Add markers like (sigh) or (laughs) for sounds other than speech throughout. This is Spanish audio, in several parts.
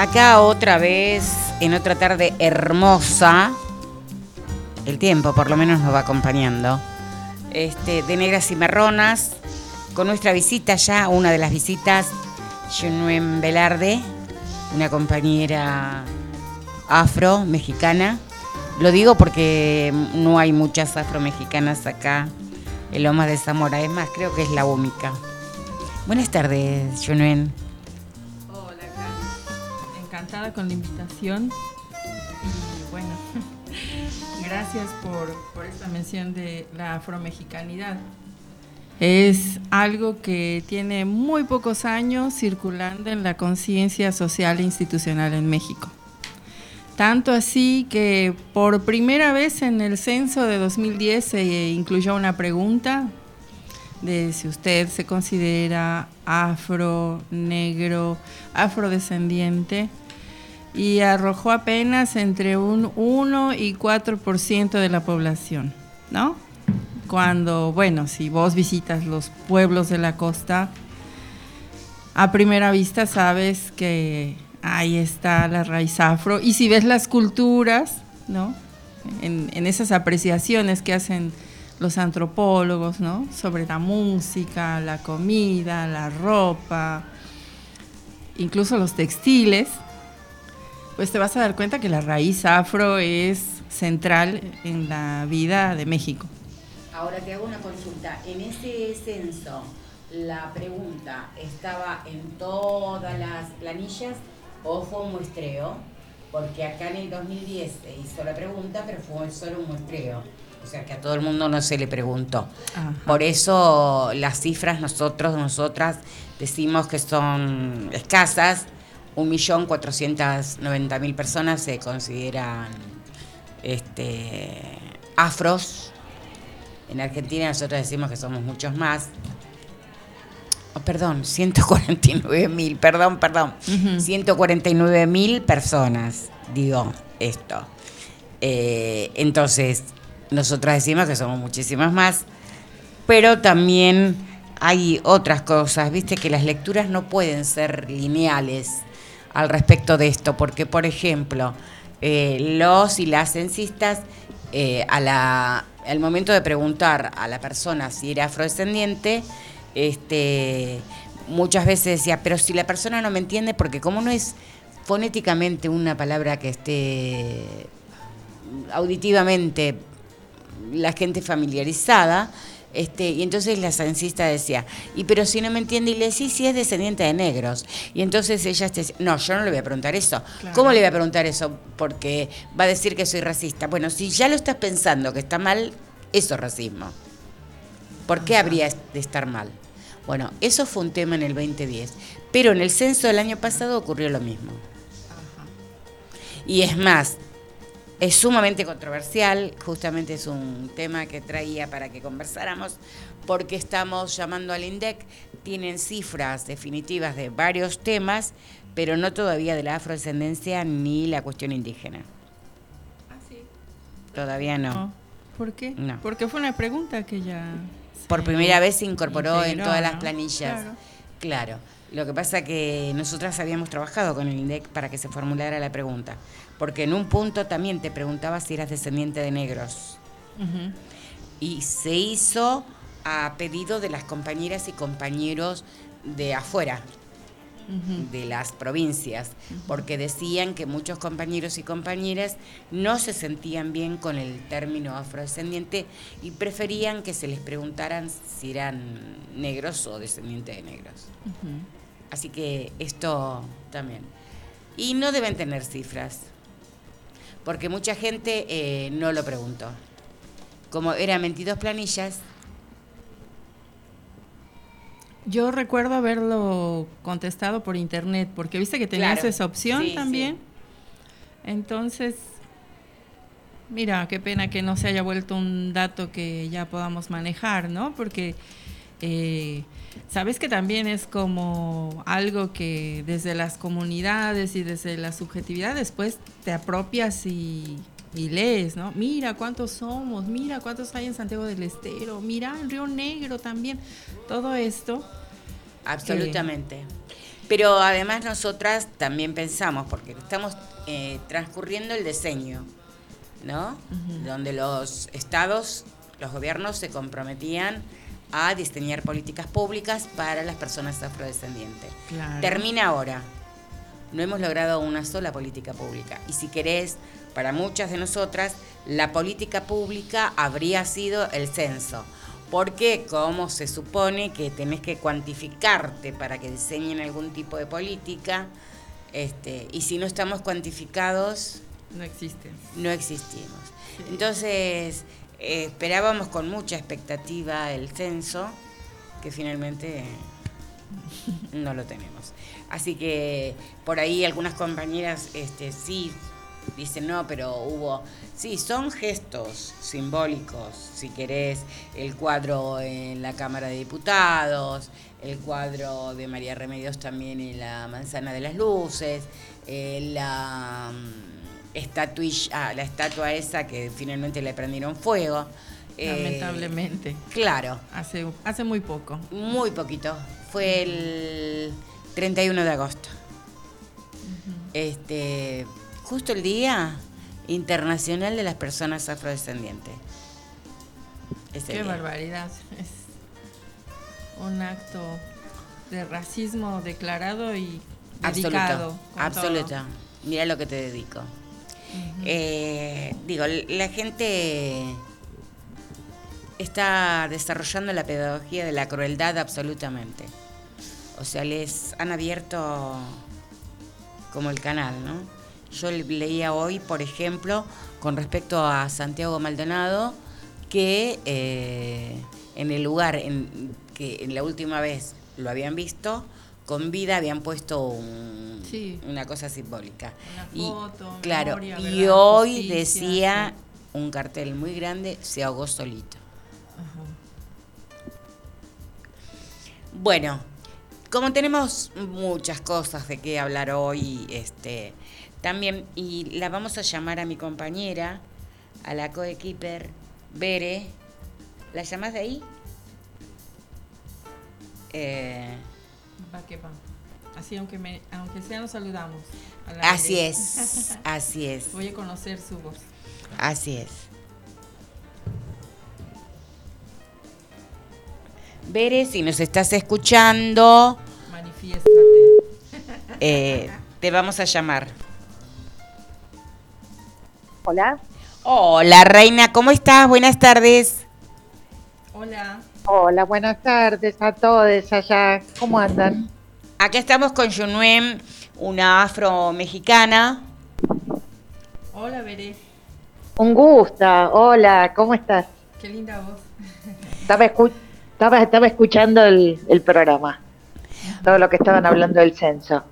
Acá otra vez, en otra tarde hermosa. El tiempo por lo menos nos va acompañando. Este, de negras y marronas. Con nuestra visita ya, una de las visitas, Junuen Velarde, una compañera afro-mexicana. Lo digo porque no hay muchas afro-mexicanas acá en Lomas de Zamora. Es más, creo que es la única. Buenas tardes, Junuen. Encantada con la invitación. Y bueno, (laughs) gracias por, por esta mención de la afromexicanidad. Es algo que tiene muy pocos años circulando en la conciencia social e institucional en México. Tanto así que por primera vez en el censo de 2010 se incluyó una pregunta de si usted se considera afro, negro, afrodescendiente y arrojó apenas entre un 1 y 4% de la población, ¿no? Cuando, bueno, si vos visitas los pueblos de la costa, a primera vista sabes que ahí está la raíz afro. Y si ves las culturas, ¿no? En, en esas apreciaciones que hacen los antropólogos, ¿no? Sobre la música, la comida, la ropa, incluso los textiles, pues te vas a dar cuenta que la raíz afro es central en la vida de México. Ahora te hago una consulta. En ese censo, la pregunta estaba en todas las planillas o fue un muestreo, porque acá en el 2010 se hizo la pregunta, pero fue solo un muestreo. O sea que a todo el mundo no se le preguntó. Ajá. Por eso las cifras nosotros, nosotras, decimos que son escasas. 1.490.000 personas se consideran este, afros. En Argentina nosotros decimos que somos muchos más. Oh, perdón, 149.000, perdón, perdón. Ujú. 149.000 personas, digo esto. Eh, entonces, nosotras decimos que somos muchísimas más, pero también hay otras cosas, viste que las lecturas no pueden ser lineales al respecto de esto, porque por ejemplo, eh, los y las censistas, eh, a la, al momento de preguntar a la persona si era afrodescendiente, este, muchas veces decía, pero si la persona no me entiende, porque como no es fonéticamente una palabra que esté auditivamente la gente familiarizada, este, y entonces la censista decía, y pero si no me entiende, y le decía, si es descendiente de negros. Y entonces ella decía, no, yo no le voy a preguntar eso. Claro. ¿Cómo le voy a preguntar eso? Porque va a decir que soy racista. Bueno, si ya lo estás pensando que está mal, eso es racismo. ¿Por qué Ajá. habría de estar mal? Bueno, eso fue un tema en el 2010. Pero en el censo del año pasado ocurrió lo mismo. Y es más, es sumamente controversial, justamente es un tema que traía para que conversáramos, porque estamos llamando al INDEC, tienen cifras definitivas de varios temas, pero no todavía de la afrodescendencia ni la cuestión indígena. Ah, sí. Todavía no. No. ¿Por qué? No. Porque fue una pregunta que ya... Por primera vez se incorporó en todas las planillas. Claro. Claro. Lo que pasa que nosotras habíamos trabajado con el INDEC para que se formulara la pregunta, porque en un punto también te preguntaba si eras descendiente de negros. Y se hizo a pedido de las compañeras y compañeros de afuera, de las provincias, porque decían que muchos compañeros y compañeras no se sentían bien con el término afrodescendiente y preferían que se les preguntaran si eran negros o descendientes de negros. Así que esto también. Y no deben tener cifras, porque mucha gente eh, no lo preguntó. Como eran 22 planillas, Yo recuerdo haberlo contestado por internet, porque viste que tenías Claro, esa opción sí, también. Entonces, mira, qué pena que no se haya vuelto un dato que ya podamos manejar, ¿no? Porque eh, sabes que también es como algo que desde las comunidades y desde la subjetividad después te apropias y, lees, ¿no? Mira cuántos somos, mira cuántos hay en Santiago del Estero, mira en Río Negro también, todo esto. Absolutamente. Pero además nosotras también pensamos, porque estamos eh, transcurriendo el diseño, ¿no? Donde los estados, los gobiernos se comprometían a diseñar políticas públicas para las personas afrodescendientes. Termina ahora. No hemos logrado una sola política pública. Y si querés, para muchas de nosotras, la política pública habría sido el censo. Porque como se supone que tenés que cuantificarte para que diseñen algún tipo de política, este, y si no estamos cuantificados... No existe. No existimos. Entonces, eh, esperábamos con mucha expectativa el censo, que finalmente no lo tenemos. Así que por ahí algunas compañeras este, sí dicen, no, pero hubo... Sí, son gestos simbólicos, si querés, el cuadro en la Cámara de Diputados, el cuadro de María Remedios también en la Manzana de las Luces, eh, la estatuilla, la estatua esa que finalmente le prendieron fuego. Eh, Lamentablemente. claro. Hace, hace muy poco. Muy poquito. Fue el 31 de agosto. Este, justo el Día Internacional de las Personas Afrodescendientes. Qué barbaridad. Es un acto de racismo declarado y dedicado. Absoluto. Mira lo que te dedico. Eh, digo, la gente está desarrollando la pedagogía de la crueldad absolutamente. O sea, les han abierto como el canal, ¿no? Yo leía hoy, por ejemplo, con respecto a Santiago Maldonado, que eh, en el lugar en que en la última vez lo habían visto, con vida habían puesto una cosa simbólica. Una foto, y, claro, y hoy decía un cartel muy grande, se ahogó solito. Bueno, como tenemos muchas cosas de qué hablar hoy, este, también, y la vamos a llamar a mi compañera, a la coequiper Bere. ¿La llamas de ahí? Eh, Va que va. Así, aunque, me, aunque sea, nos saludamos. Así es, (laughs) así es. Voy a conocer su voz. Así es. Bere, si nos estás escuchando, manifiéstate. Eh, te vamos a llamar. Hola. Hola, Reina, ¿cómo estás? Buenas tardes. Hola. Hola, buenas tardes a todos allá. ¿Cómo andan? Aquí estamos con Junuen, una afro-mexicana. Hola, Veré. Un gusto. Hola, ¿cómo estás? Qué linda voz. Estaba, estaba, escuchando el, el programa. Todo lo que estaban hablando del censo.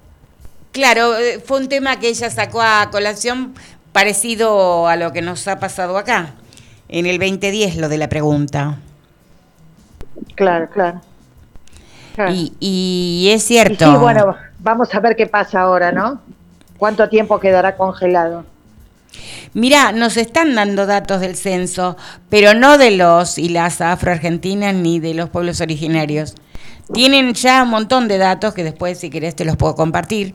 Claro, eh, fue un tema que ella sacó a colación parecido a lo que nos ha pasado acá, en el 2010, lo de la pregunta. Claro, claro. Y, es cierto. sí, bueno, vamos a ver qué pasa ahora, ¿no? ¿Cuánto tiempo quedará congelado? Mira, nos están dando datos del censo, pero no de los y las afroargentinas ni de los pueblos originarios. Tienen ya un montón de datos que después, si querés, te los puedo compartir.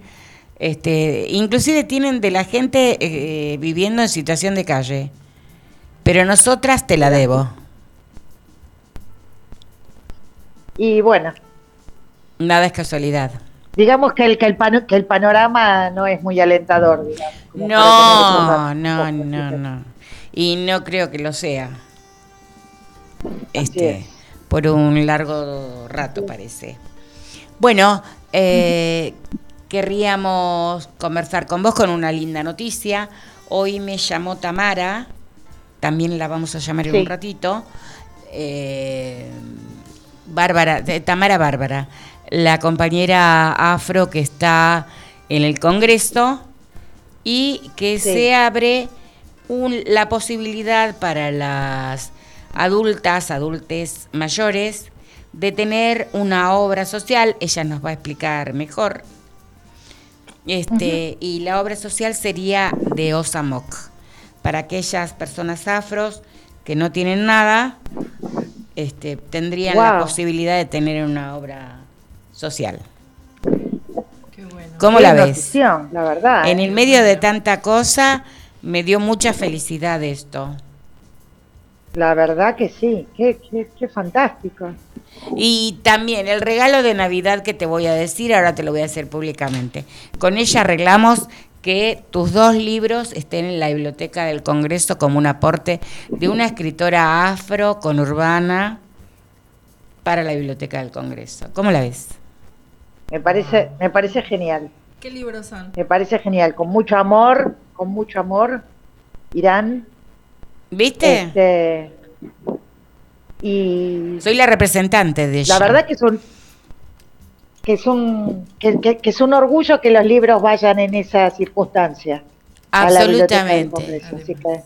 Este, inclusive tienen de la gente eh, viviendo en situación de calle. Pero nosotras te la debo. Y bueno. Nada es casualidad. Digamos que el, que el, que el panorama no es muy alentador, digamos. No, no, no, no. Y no creo que lo sea. Este, por un largo rato parece. Bueno, eh, querríamos conversar con vos con una linda noticia. Hoy me llamó Tamara, también la vamos a llamar en un ratito. Eh, Bárbara, Tamara y que Sí. se abre un- la posibilidad para las adultas, adultes mayores, de tener una obra social, ella nos va a explicar mejor. Este, Y la obra social sería de Osamok, para aquellas personas afros que no tienen nada, este, tendrían la posibilidad de tener una obra social. Qué bueno. ¿Cómo Qué la ves? la verdad. En ¿eh? el medio de tanta cosa, me dio mucha felicidad esto. La verdad que sí, qué, qué, qué fantástico. Y también el regalo de Navidad que te voy a decir, ahora te lo voy a hacer públicamente. Con ella arreglamos que tus dos libros estén en la biblioteca del Congreso como un aporte de una escritora afro conurbana para la biblioteca del Congreso. ¿Cómo la ves? Me parece, me parece genial. ¿Qué libros son? Me parece genial. Con mucho amor, con mucho amor, Irán. ¿Viste? Este, y Soy la representante de ella. la verdad que es un que es un que, que- que es un orgullo que los libros vayan en esa circunstancia. Absolutamente. Congreso. Así que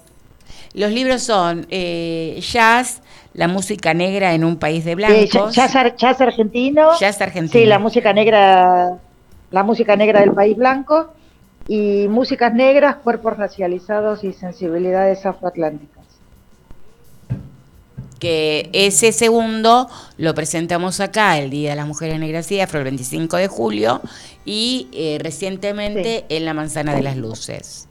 Los libros son eh, Jazz, la música negra en un país de Sí, blancos. jazz, ar- jazz argentino. Jazz argentino. Sí, la música negra, la música negra del país blanco y músicas negras, cuerpos racializados y sensibilidades afroatlánticas. Que ese segundo lo presentamos acá el Día de las Mujeres Negras y Afro el 25 de julio y eh, recientemente en la Manzana de las Luces.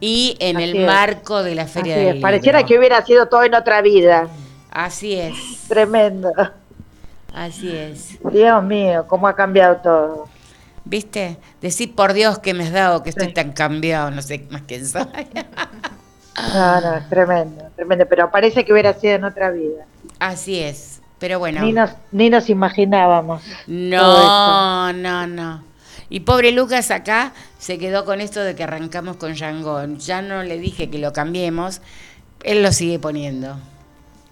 Y en Así el es. marco de la Así Feria es, del pareciera que hubiera sido todo en otra vida. Así es, Tremendo. así es. Dios mío, cómo ha cambiado todo. ¿Viste? Decir por Dios que me has dado que estoy Sí. tan cambiado, no sé más quién (laughs) soy. No, no, es tremendo, tremendo. Pero parece que hubiera sido en otra vida. así es. Pero bueno. Ni, nos, ni nos imaginábamos. No, no, no. Y pobre Lucas acá se quedó con esto de que arrancamos con Django. Ya no le dije que lo cambiemos. Él lo sigue poniendo.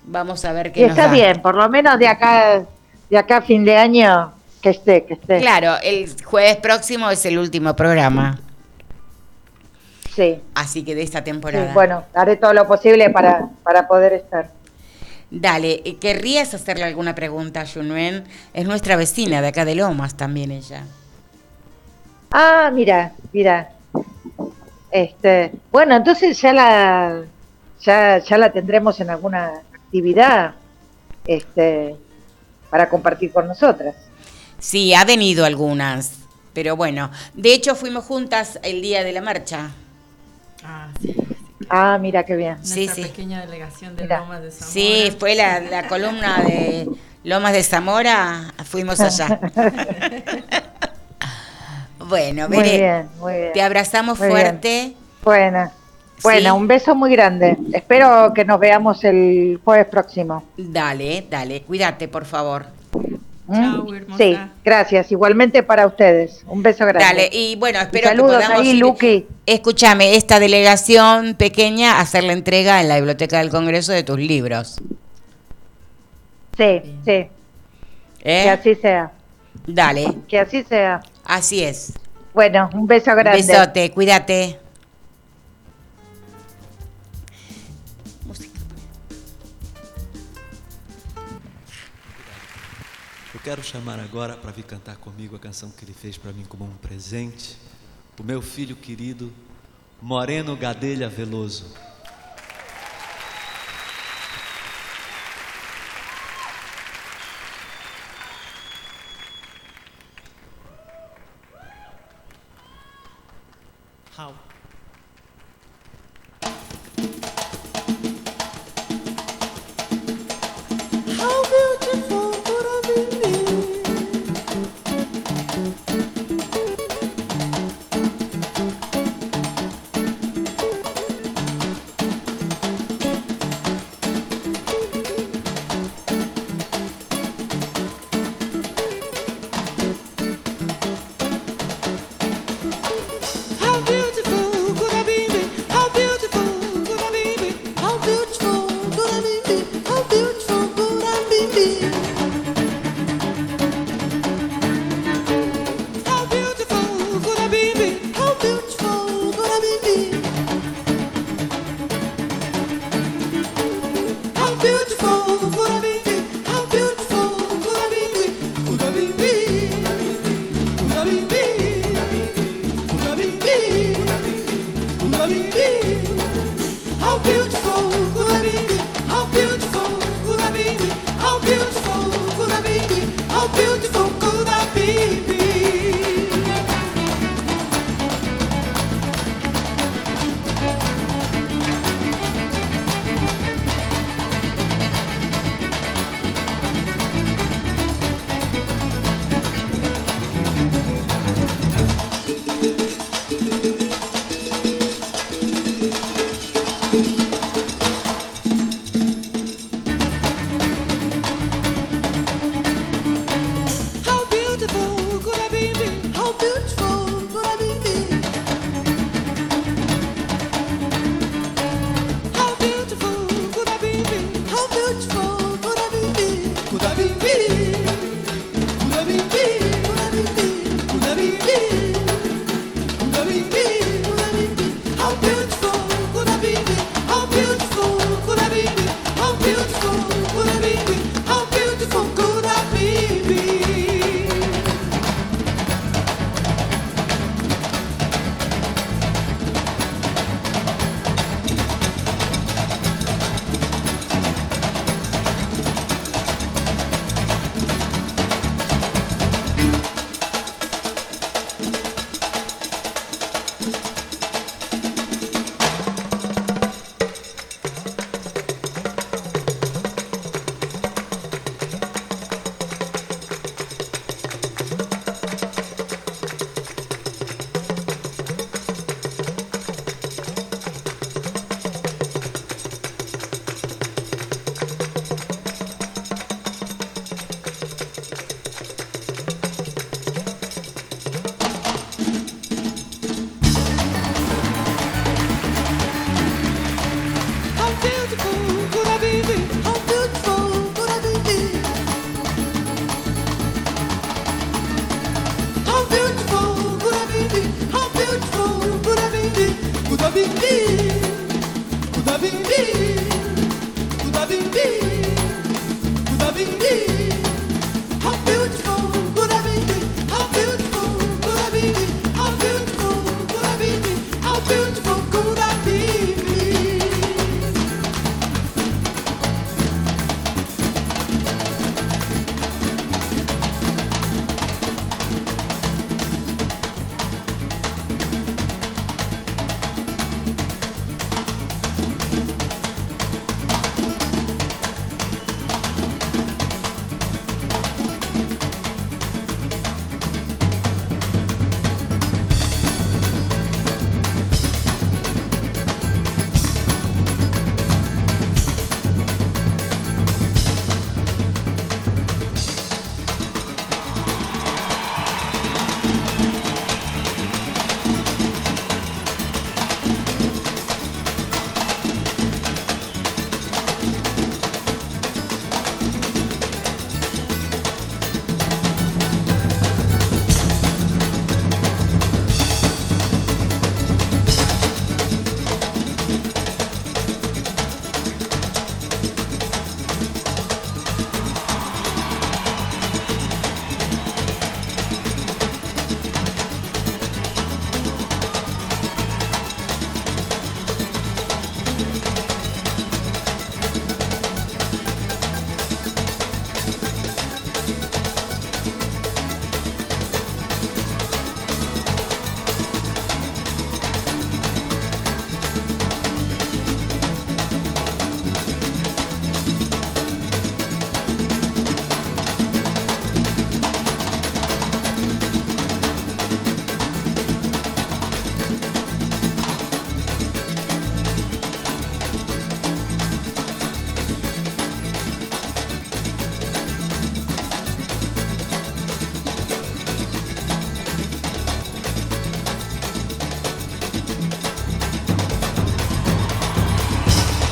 Vamos a ver qué Y nos está da. bien, por lo menos de acá, de acá a fin de año, que esté, que esté. Claro, el jueves próximo es el último programa. Sí. Así que de esta Sí, temporada. bueno, haré todo lo posible para, para poder estar. Dale, eh, ¿querrías hacerle alguna pregunta a Junuen? Es nuestra vecina de acá de Lomas también ella. Ah, mira, mira. Este, bueno, entonces ya la ya, ya la tendremos en alguna actividad este para compartir con nosotras. Sí, ha venido algunas. Pero bueno, de hecho fuimos juntas el día de la marcha. Ah, sí. sí. Ah, mira qué bien. Sí, Nuestra sí. pequeña delegación de Mira. Lomas de Zamora. Sí, fue la, la columna de Lomas de Zamora, fuimos allá. (laughs) bueno, Muy Bere, bien, muy bien. te abrazamos Muy bien. fuerte. Bueno, bueno, Sí. un beso muy grande. Espero que nos veamos el jueves próximo. Dale, dale, cuídate, por favor. ¿Mm? Chao, hermosa. Sí, gracias. Igualmente para ustedes. Un beso grande. Dale, y bueno, espero saludos que podamos ahí, ir- Luqui. Escúchame, esta delegación pequeña, hacer la entrega en la Biblioteca del Congreso de tus libros. Sí, sí, ¿eh? que así sea. Dale, Que así sea. así es. Bueno, un beso grande. Besote, cuídate. Eu quero chamar agora para vir cantar comigo a canção que ele fez para mim como um presente, o meu filho querido, Moreno Gadelha Veloso. How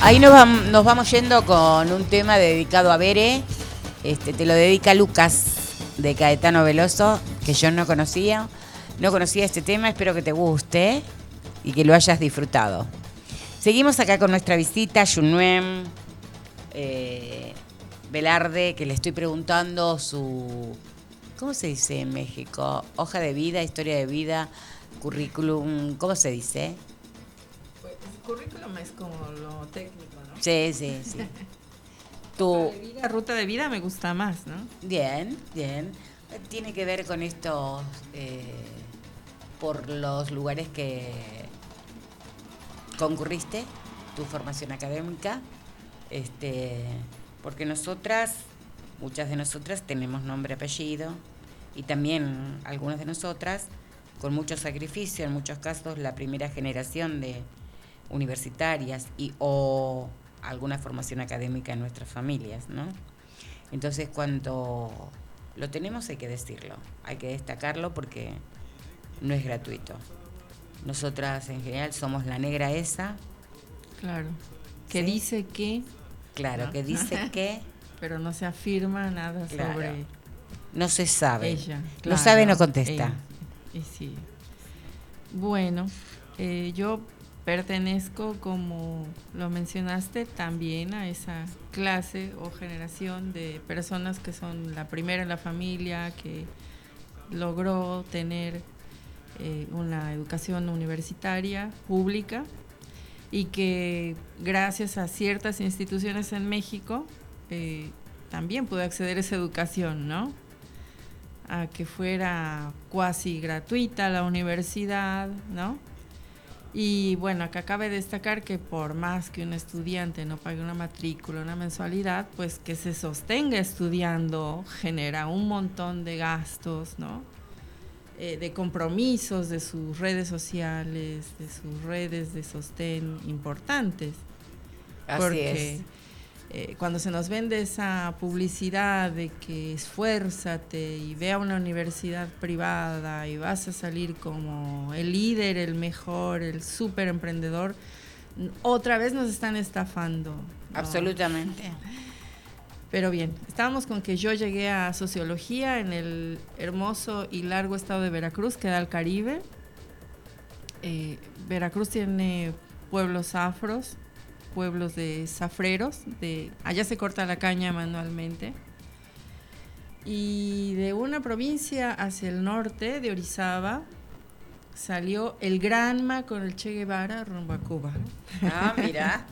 Ahí nos, vamos yendo con un tema dedicado a Bere. Este, te lo dedica Lucas de Caetano Veloso, que yo no conocía. No conocía este tema, espero que te guste y que lo hayas disfrutado. Seguimos acá con nuestra visita, Junuem eh, Velarde, que le estoy preguntando su. ¿Cómo se dice en México? Hoja de vida, historia de vida, currículum. ¿Cómo se dice? Sí, sí, sí. (laughs) tu ruta de vida me gusta más, ¿no? Bien, bien. Tiene que ver con esto eh, por los lugares que concurriste, tu formación académica, este, porque nosotras, muchas de nosotras tenemos nombre, apellido, y también algunas de nosotras, con mucho sacrificio, en muchos casos la primera generación de universitarias y o alguna formación académica en nuestras familias, ¿no? Entonces cuando lo tenemos hay que decirlo, hay que destacarlo porque no es gratuito. Nosotras en general somos la negra esa. Claro. Que dice que. Claro, que dice (laughs) que. Pero no se afirma nada sobre. No se sabe. Ella. no sabe, no contesta. Y sí. Bueno, eh, yo pertenezco, como lo mencionaste, también a esa clase o generación de personas que son la primera en la familia, que logró tener eh, una educación universitaria pública y que gracias a ciertas instituciones en México eh, también pudo acceder a esa educación, ¿no? A que fuera cuasi gratuita la universidad, ¿no? Y bueno, acá cabe destacar que por más que un estudiante no pague una matrícula, una mensualidad, pues que se sostenga estudiando genera un montón de gastos, ¿no? Eh, de compromisos de sus redes sociales, de sus redes de sostén importantes. Así porque es. Eh, cuando se nos vende esa publicidad de que esfuérzate y ve a una universidad privada y vas a salir como el líder, el mejor, el súper emprendedor, otra vez nos están estafando. Absolutamente. Pero bien, estábamos con que yo llegué a sociología en el hermoso y largo estado de Veracruz, que da al Caribe. eh, Veracruz tiene pueblos afros, pueblos de zafreros, de allá se corta la caña manualmente. Y de una provincia hacia el norte, de Orizaba, salió el Granma con el Che Guevara rumbo a Cuba. Ah, mira.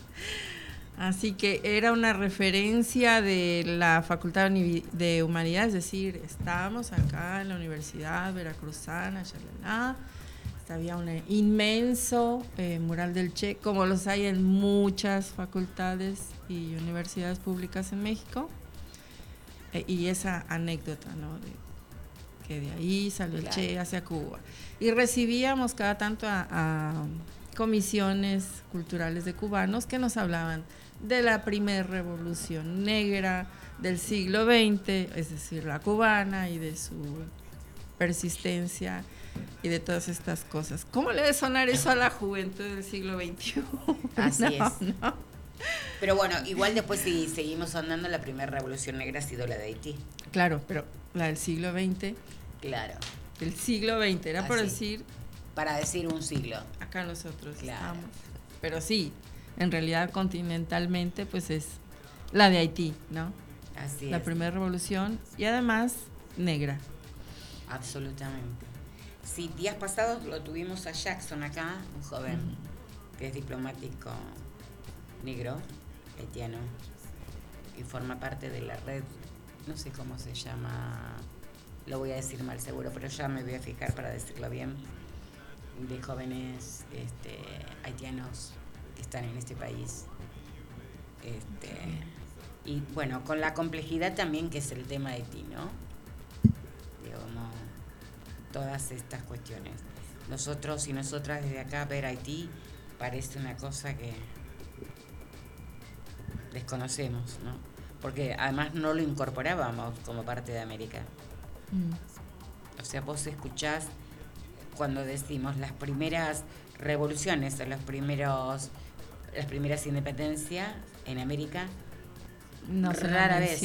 (laughs) Así que era una referencia de la Facultad de Humanidades, es decir, estábamos acá en la Universidad Veracruzana, Había un inmenso eh, mural del Che, como los hay en muchas facultades y universidades públicas en México. Eh, y esa anécdota, ¿no? De, que de ahí salió el Che hacia Cuba. Y recibíamos cada tanto a comisiones culturales de cubanos que nos hablaban de la primera revolución negra del siglo XX, es decir, la cubana y de su persistencia y de todas estas cosas. ¿Cómo le debe sonar eso a la juventud del siglo XXI? (laughs) Así es. Pero bueno, igual después si seguimos andando, la primera revolución negra ha sido la de Haití. Claro, pero la del siglo XX. Claro. Del siglo XX, era por decir... Para decir un siglo. Acá nosotros estamos. Pero sí, en realidad continentalmente pues es la de Haití, ¿no? Así la primera revolución y además negra. Absolutamente. Sí, días pasados lo tuvimos a Jackson acá, un joven que es diplomático negro, haitiano, y forma parte de la red, no sé cómo se llama, lo voy a decir mal seguro, pero ya me voy a fijar para decirlo bien, de jóvenes este, haitianos que están en este país. Este, y bueno, con la complejidad también que es el tema de ti, ¿no? Todas estas cuestiones. Nosotros y nosotras desde acá ver Haití parece una cosa que desconocemos, ¿no? Porque además no lo incorporábamos como parte de América. Mm. O sea, vos escuchás cuando decimos las primeras revoluciones o los primeros las primeras independencias en América, no rara vez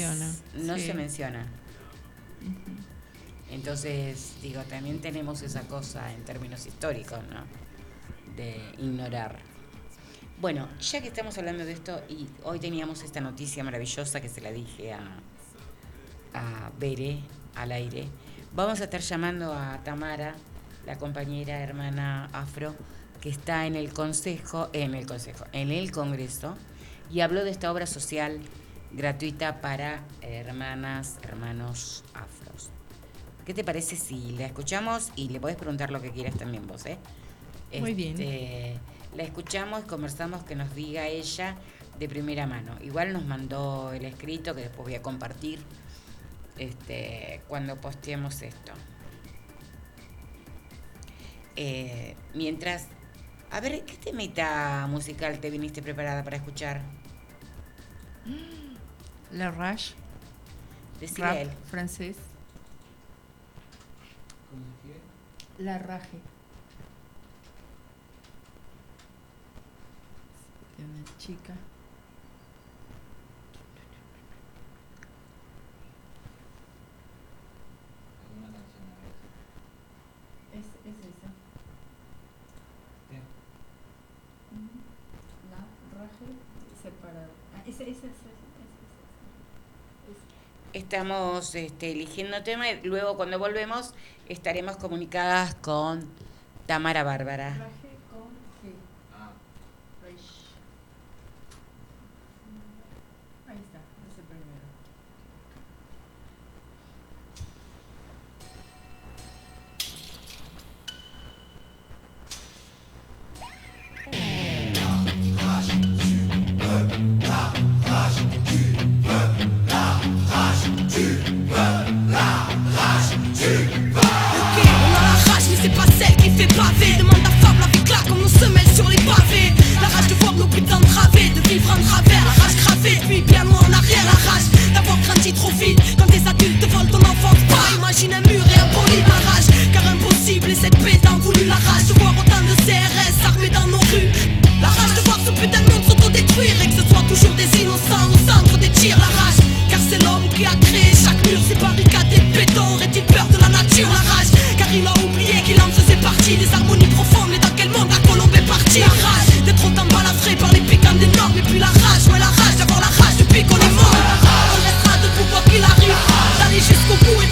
no se menciona. Entonces, digo, también tenemos esa cosa en términos históricos, ¿no? De ignorar. Bueno, ya que estamos hablando de esto y hoy teníamos esta noticia maravillosa que se la dije a, a Bere al aire, vamos a estar llamando a Tamara, la compañera hermana afro, que está en el consejo, en el consejo, en el congreso, y habló de esta obra social gratuita para hermanas, hermanos afros. ¿Qué te parece si la escuchamos y le podés preguntar lo que quieras también vos, eh? Muy bien. Este, la escuchamos, conversamos, que nos diga ella de primera mano. Igual nos mandó el escrito que después voy a compartir este, cuando posteemos esto. Eh, mientras a ver, ¿qué temita musical te viniste preparada para escuchar? La Rush. Decía él. francés. La Rage. De una chica. Estamos este, eligiendo tema y luego cuando volvemos estaremos comunicadas con Tamara Bárbara. Demande à fable avec là comme nos semelles sur les pavés. La rage de voir nos putains través De vivre en travers, la rage gravée. Puis bien loin en arrière, la rage d'avoir grandi trop vite. Quand des adultes volent ton enfant Pas. Imagine un mur et un bolide La rage, car impossible et cette paix d'en voulu La rage de voir autant de CRS armés dans nos rues. La rage de voir ce putain de monde s'autodétruire Et que ce soit toujours des innocents au centre des tirs La rage, car c'est l'homme qui a créé chaque mur Ses barricades et béton, aurait-il peur de la nature La rage, car il a oublié qu'il en faisait partie des harmonies profondes, mais dans quel monde la colombe est partie? La rage d'être autant balafré par les piquants des normes, et puis la rage, ouais, la rage d'avoir la rage depuis qu'on est mort. On restera debout quoi qu'il arrive, d'aller jusqu'au bout et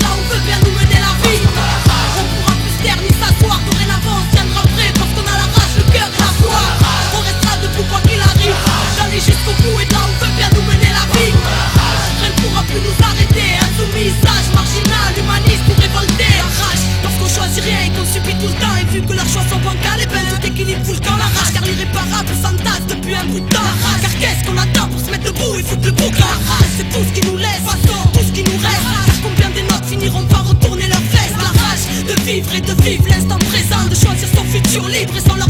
que leurs choix sont bancales, et ben tout équilibre fout le camp la rage Car l'irréparable s'entasse depuis un bout de temps. Car qu'est-ce qu'on attend pour se mettre debout et foutre le bouc la C'est tout ce qui nous laisse, tout ce qui nous reste. Car combien des nôtres finiront par retourner leur veste La rage de vivre et de vivre l'instant présent De choisir son futur libre. Et sans leur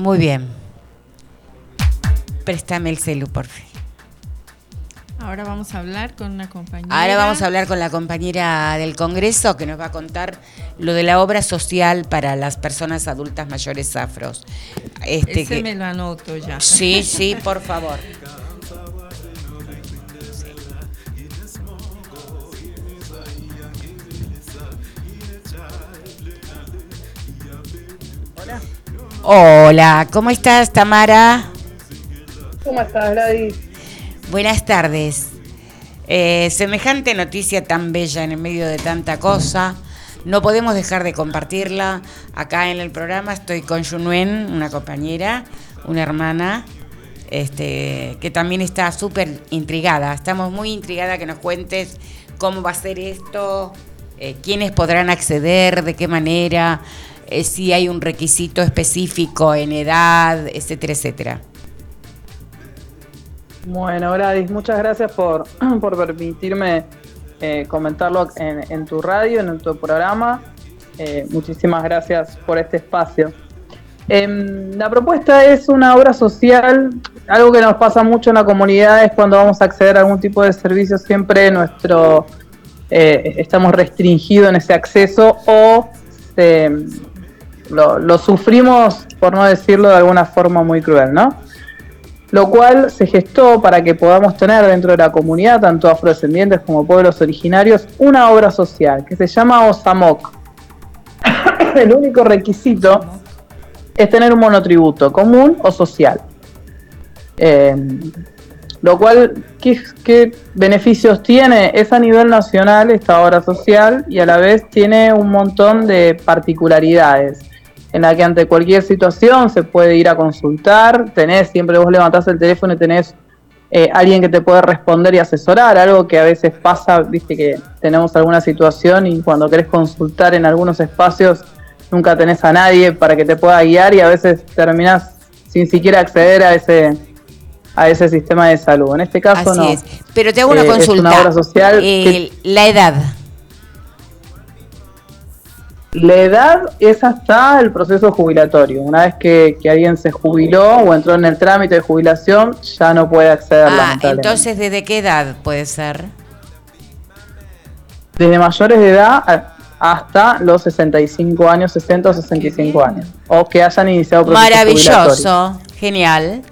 Muy bien. Préstame el celu, por favor. Ahora vamos a hablar con una compañera. Ahora vamos a hablar con la compañera del Congreso que nos va a contar lo de la obra social para las personas adultas mayores afros. Este Ese que- me lo anoto ya. Sí, sí, por favor. Hola, ¿cómo estás, Tamara? ¿Cómo estás, Gladys? Buenas tardes. Eh, semejante noticia tan bella en el medio de tanta cosa. No podemos dejar de compartirla. Acá en el programa estoy con Yunuen, una compañera, una hermana, este, que también está súper intrigada. Estamos muy intrigadas que nos cuentes cómo va a ser esto, eh, quiénes podrán acceder, de qué manera, eh, si hay un requisito específico en edad, etcétera, etcétera. Bueno, Gladys, muchas gracias por, (clears throat) por permitirme eh, comentarlo en, tu radio, en tu programa. Eh, muchísimas gracias por este espacio. Em, la propuesta es una obra social, algo que nos pasa mucho en la comunidad es cuando vamos a acceder a algún tipo de servicio, siempre nuestro estamos restringidos en ese acceso o eh, lo, sufrimos, por no decirlo de alguna forma muy cruel, ¿no? lo cual se gestó para que podamos tener dentro de la comunidad, tanto afrodescendientes como pueblos originarios, una obra social que se llama OSAMOC. (coughs) El único requisito es tener un monotributo común o social. Eh, lo cual, ¿qué, ¿qué beneficios tiene? Es a nivel nacional esta obra social y a la vez tiene un montón de particularidades en la que ante cualquier situación se puede ir a consultar, tenés, siempre vos levantás el teléfono y tenés eh, alguien que te puede responder y asesorar, algo que a veces pasa, viste que tenemos alguna situación y cuando querés consultar en algunos espacios nunca tenés a nadie para que te pueda guiar y a veces terminás sin siquiera acceder a ese a ese sistema de salud. En este caso Así no. es. Pero te hago una Eh, es consulta. una obra social Eh, La edad. La edad es hasta el proceso jubilatorio. Una vez que, que alguien se jubiló o entró en el trámite de jubilación, ya no puede acceder. Ah, lamentablemente. entonces, ¿desde qué edad puede ser? desde mayores de edad hasta los 65 años, 60 o 65 años, o que hayan iniciado Maravilloso, genial.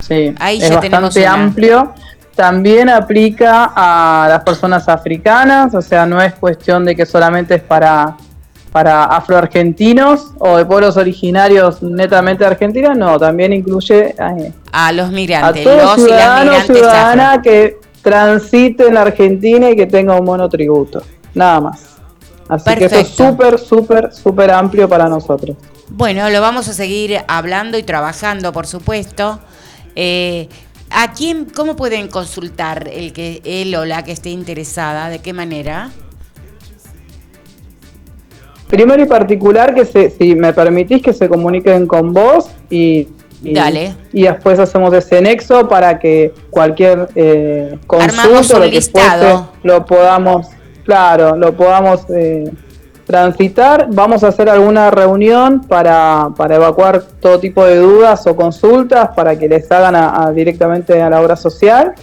Sí, Ahí es bastante amplio. También aplica a las personas africanas, o sea, no es cuestión de que solamente es para, para afroargentinos o de pueblos originarios netamente argentinos, no, también incluye eh, a los migrantes, a los ciudadanos y ciudadanas que transite en Argentina y que tenga un monotributo, nada más. Así que eso es súper, súper, súper amplio para nosotros. Bueno, lo vamos a seguir hablando y trabajando, por supuesto. Eh, ¿A quién, cómo pueden consultar el que él o la que esté interesada? ¿De qué manera? Primero y particular que se, si me permitís que se comuniquen con vos y, Dale. y después hacemos ese nexo para que cualquier eh, consulta lo que lo podamos, claro, lo podamos eh, transitar. Vamos a hacer alguna reunión para, para, evacuar todo tipo de dudas o consultas para que les hagan directamente a la obra social.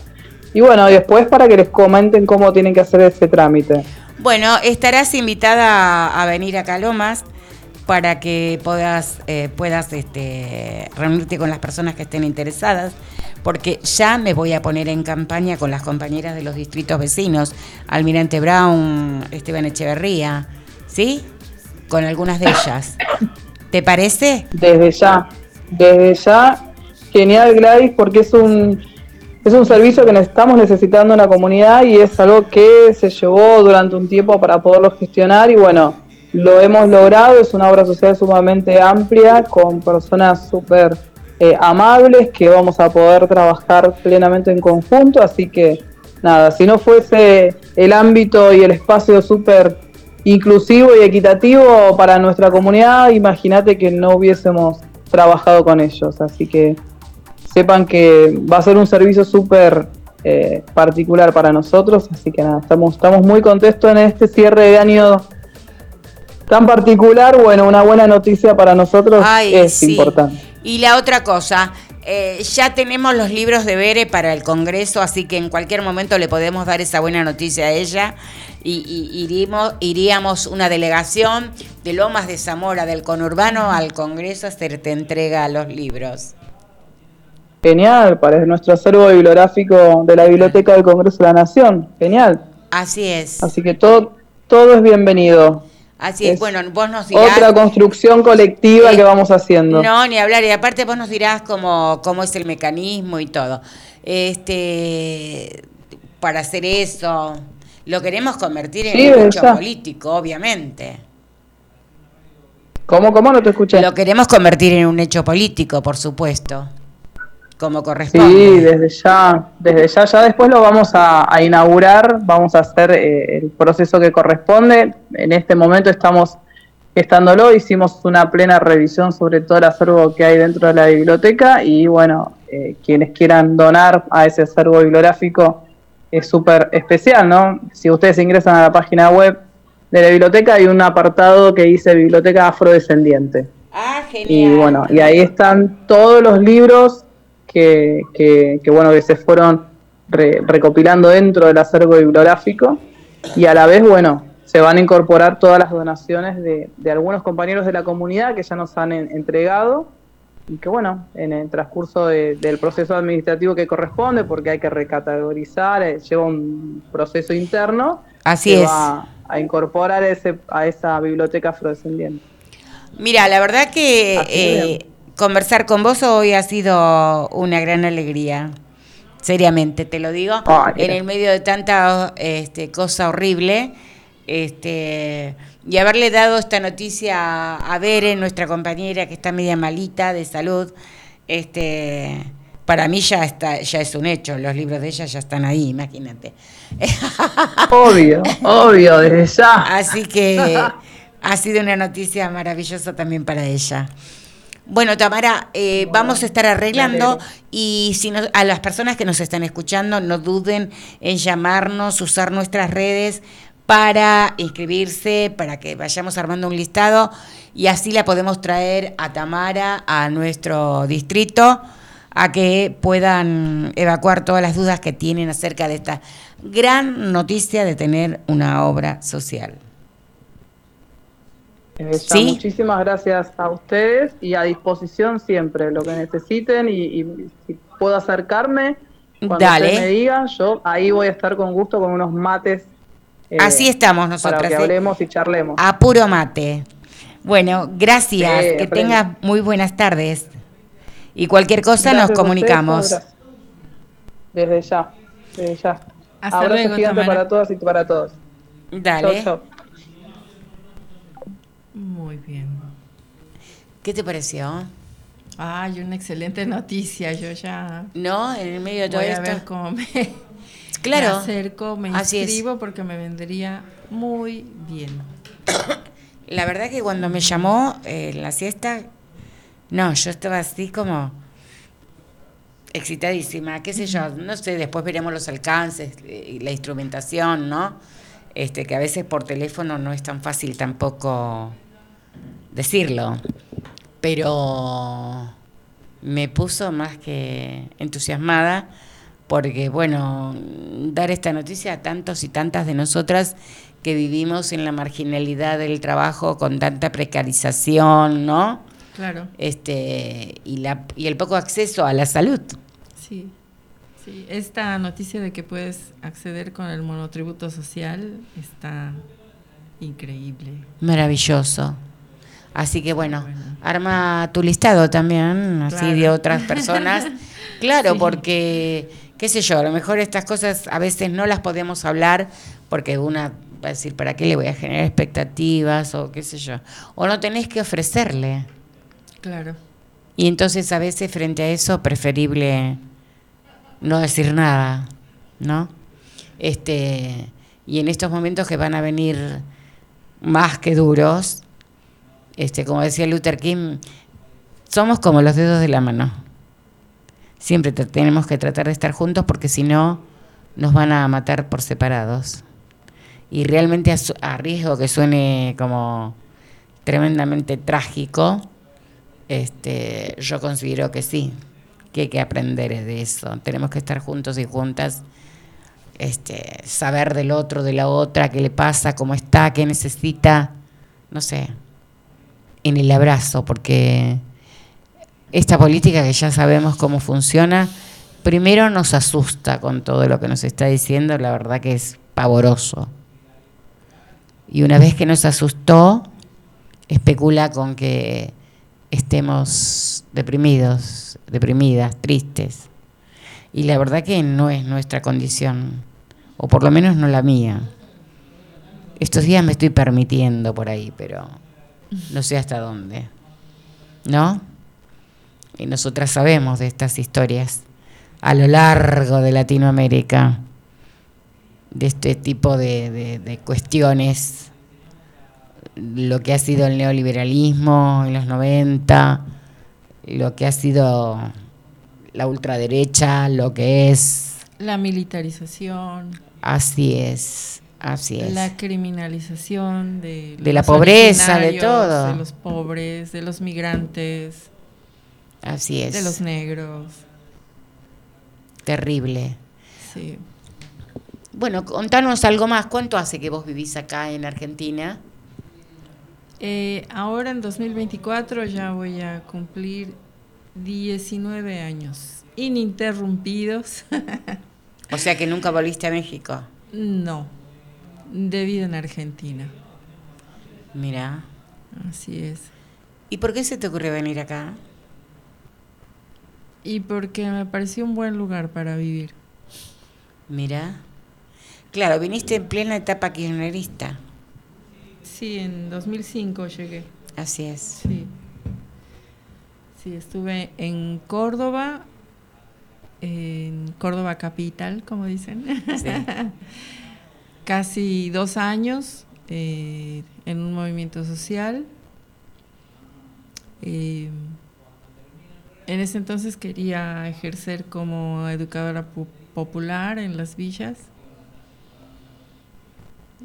Y bueno, después para que les comenten cómo tienen que hacer ese trámite. Bueno, estarás invitada a, venir a Calomas para que puedas, eh, puedas este, reunirte con las personas que estén interesadas, porque ya me voy a poner en campaña con las compañeras de los distritos vecinos, Almirante Brown, Esteban Echeverría, ¿sí? Con algunas de ellas. ¿Te parece? Desde ya, desde ya, genial Gladys, porque es un, es un servicio que estamos necesitando en la comunidad y es algo que se llevó durante un tiempo para poderlo gestionar y bueno, lo hemos logrado, es una obra social sumamente amplia con personas súper eh, amables que vamos a poder trabajar plenamente en conjunto, así que nada, si no fuese el ámbito y el espacio súper inclusivo y equitativo para nuestra comunidad, imagínate que no hubiésemos trabajado con ellos. Así que sepan que va a ser un servicio súper eh, particular para nosotros. Así que nada, estamos, estamos muy contentos en este cierre de año tan particular. Bueno, una buena noticia para nosotros es importante. Y la otra cosa, eh, ya tenemos los libros de Bere para el Congreso, así que en cualquier momento le podemos dar esa buena noticia a ella y, iríamos una delegación de Lomas de Zamora, del conurbano, al Congreso, se te entrega los libros. Genial, para nuestro acervo bibliográfico de la Biblioteca del Congreso de la Nación. Genial. Así es. Así que todo, todo es bienvenido. Así es, bueno, vos nos dirás... Otra construcción colectiva que vamos haciendo. No, ni hablar, y aparte vos nos dirás cómo, cómo es el mecanismo y todo. Este, para hacer eso, lo queremos convertir en un hecho político, obviamente. ¿Cómo, cómo no te escuché? Lo queremos convertir en un hecho político, por supuesto, como corresponde. Sí, desde ya, desde ya, ya después lo vamos a, inaugurar, vamos a hacer eh, el proceso que corresponde. En este momento estamos gestándolo, hicimos una plena revisión sobre todo el acervo que hay dentro de la biblioteca y bueno, eh, quienes quieran donar a ese acervo bibliográfico es súper especial, ¿no? Si ustedes ingresan a la página web de la biblioteca hay un apartado que dice Biblioteca Afrodescendiente. Ah, genial. Y bueno, y ahí están todos los libros que, que, bueno, que se fueron recopilando dentro del acervo bibliográfico y a la vez, bueno, se van a incorporar todas las donaciones de, de algunos compañeros de la comunidad que ya nos han entregado y que bueno, en el transcurso del proceso administrativo que corresponde, porque hay que recategorizar, eh, lleva un proceso interno, Así es. va a incorporar ese, a esa biblioteca afrodescendiente. Mira, la verdad que eh, conversar con vos hoy ha sido una gran alegría. Seriamente, te lo digo. en el medio de tanta este, cosa horrible, este, y haberle dado esta noticia a Bere, nuestra compañera que está media malita de salud, este, para mí ya está, ya es un hecho, los libros de ella ya están ahí, imagínate. (laughs) Obvio, obvio, desde ya. Así que ha sido una noticia maravillosa también para ella. Bueno, Tamara, eh, vamos a estar arreglando y si a las personas que nos están escuchando, no duden en llamarnos, usar nuestras redes para inscribirse, para que vayamos armando un listado y así la podemos traer a Tamara a nuestro distrito a que puedan evacuar todas las dudas que tienen acerca de esta gran noticia de tener una obra social. Eh, muchísimas gracias a ustedes y a disposición siempre, lo que necesiten y, si puedo acercarme, cuando me digan, yo ahí voy a estar con gusto con unos mates. Eh, Así estamos nosotros. Para que ¿eh? hablemos y charlemos. A puro mate. Bueno, gracias. que tengas muy buenas tardes. Y cualquier cosa nos comunicamos. desde ya, desde ya. Hasta Abrazo luego, gigante para todas y para todos. Dale. Muy bien. ¿Qué te pareció? Ay, una excelente noticia. Yo ya. No, en el medio de todo voy esto. a ver cómo me, claro. me acerco, me inscribo porque me vendría muy bien. La verdad que cuando me llamó eh, la siesta, no, yo estaba así como excitadísima, qué sé yo, no sé, después veremos los alcances eh, y la instrumentación, ¿no? Este, que a veces por teléfono no es tan fácil tampoco decirlo, pero me puso más que entusiasmada porque, bueno, dar esta noticia a tantos y tantas de nosotras que vivimos en la marginalidad del trabajo con tanta precarización, ¿no? Claro. Este, y, la, y el poco acceso a la salud. Sí. Sí, esta noticia de que puedes acceder con el monotributo social está increíble. Maravilloso. Así que bueno, arma tu listado también, así de otras personas. (laughs) claro, porque, qué sé yo, a lo mejor estas cosas a veces no las podemos hablar porque una va a decir, ¿para qué le voy a generar expectativas o qué sé yo? O no tenés que ofrecerle. Claro. Y entonces a veces frente a eso preferible no decir nada, ¿no? Este, y en estos momentos que van a venir más que duros, este, como decía Luther King, somos como los dedos de la mano. Siempre tenemos que tratar de estar juntos porque si no nos van a matar por separados y realmente a, riesgo que suene como tremendamente trágico, este, yo considero que sí, que hay que aprender de eso. Tenemos que estar juntos y juntas, este, saber del otro, de la otra, qué le pasa, cómo está, qué necesita, no sé, en el abrazo, porque esta política que ya sabemos cómo funciona, primero nos asusta con todo lo que nos está diciendo, la verdad que es pavoroso. Y una vez que nos asustó, especula con que estemos deprimidos, deprimidas, tristes. Y la verdad que no es nuestra condición, o por lo menos no la mía. Estos días me estoy permitiendo por ahí, pero no sé hasta dónde. ¿No? Y nosotras sabemos de estas historias a lo largo de Latinoamérica de este tipo de, cuestiones, lo que ha sido el neoliberalismo en los 90, lo que ha sido la ultraderecha, lo que es... La militarización. Así es, así es. La criminalización de, de la pobreza, de todo. De los pobres, de los migrantes. Así es. De los negros. Terrible. Sí. Bueno, contanos algo más. ¿Cuánto hace que vos vivís acá en Argentina? Eh, ahora en 2024 ya voy a cumplir 19 años ininterrumpidos. (laughs) o sea que nunca volviste a México. No, de vida en Argentina. Mira. Así es. ¿Y por qué se te ocurrió venir acá? Y porque me pareció un buen lugar para vivir. Mira. Claro, viniste en plena etapa kirchnerista. Sí, en 2005 llegué. Así es. Sí. Sí, estuve en Córdoba, en Córdoba capital, como dicen. Sí. (laughs) Casi dos años eh, en un movimiento social. Eh, en ese entonces quería ejercer como educadora popular en las villas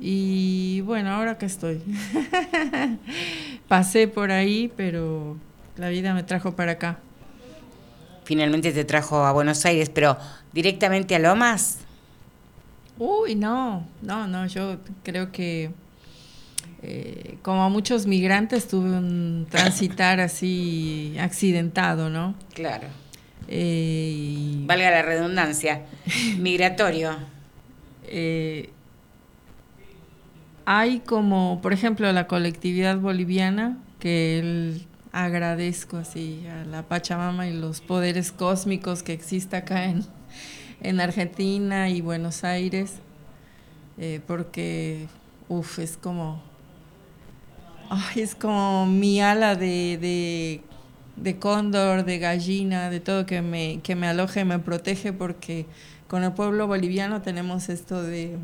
y bueno, ahora que estoy. (laughs) Pasé por ahí, pero la vida me trajo para acá. finalmente te trajo a Buenos Aires, pero directamente a Lomas. Uy, no, no, no, yo creo que eh, como muchos migrantes tuve un transitar (laughs) así accidentado, ¿no? Claro. Eh, y, Valga la redundancia. Migratorio. eh, hay como, por ejemplo, la colectividad boliviana, que el- agradezco así a la Pachamama y los poderes cósmicos que existe acá en, en Argentina y Buenos Aires, eh, porque, uff, es como, es como mi ala de, de, de cóndor, de gallina, de todo que me, que me aloja y me protege, porque con el pueblo boliviano tenemos esto de,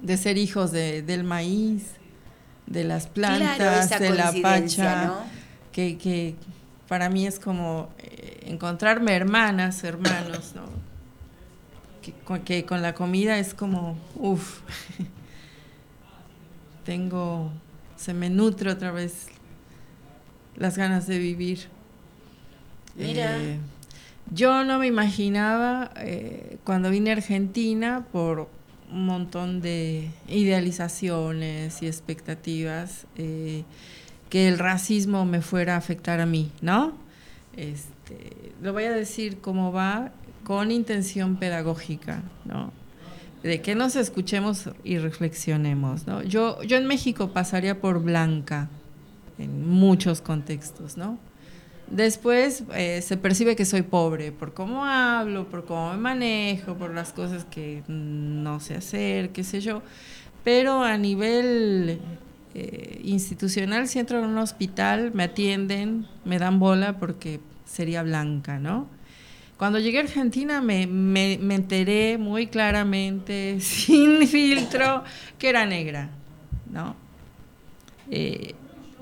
de ser hijos de- del maíz, de las plantas, Claro, de la pacha, ¿no? que, que para mí es como eh, encontrarme hermanas, hermanos, ¿no? Que, con- que con la comida es como, uff, (laughs) tengo, se me nutre otra vez las ganas de vivir. Mira. Eh, yo no me imaginaba eh, cuando vine a Argentina por un montón de idealizaciones y expectativas eh, que el racismo me fuera a afectar a mí, ¿no? Este, lo voy a decir como va con intención pedagógica, ¿no? De que nos escuchemos y reflexionemos, ¿no? Yo, yo en México pasaría por blanca en muchos contextos, ¿no? Después eh, se percibe que soy pobre por cómo hablo, por cómo me manejo, por las cosas que no sé hacer, qué sé yo. Pero a nivel eh, institucional, si entro en un hospital, me atienden, me dan bola porque sería blanca, ¿no? Cuando llegué a Argentina me, me, me enteré muy claramente, (laughs) sin filtro, que era negra, ¿no? Eh,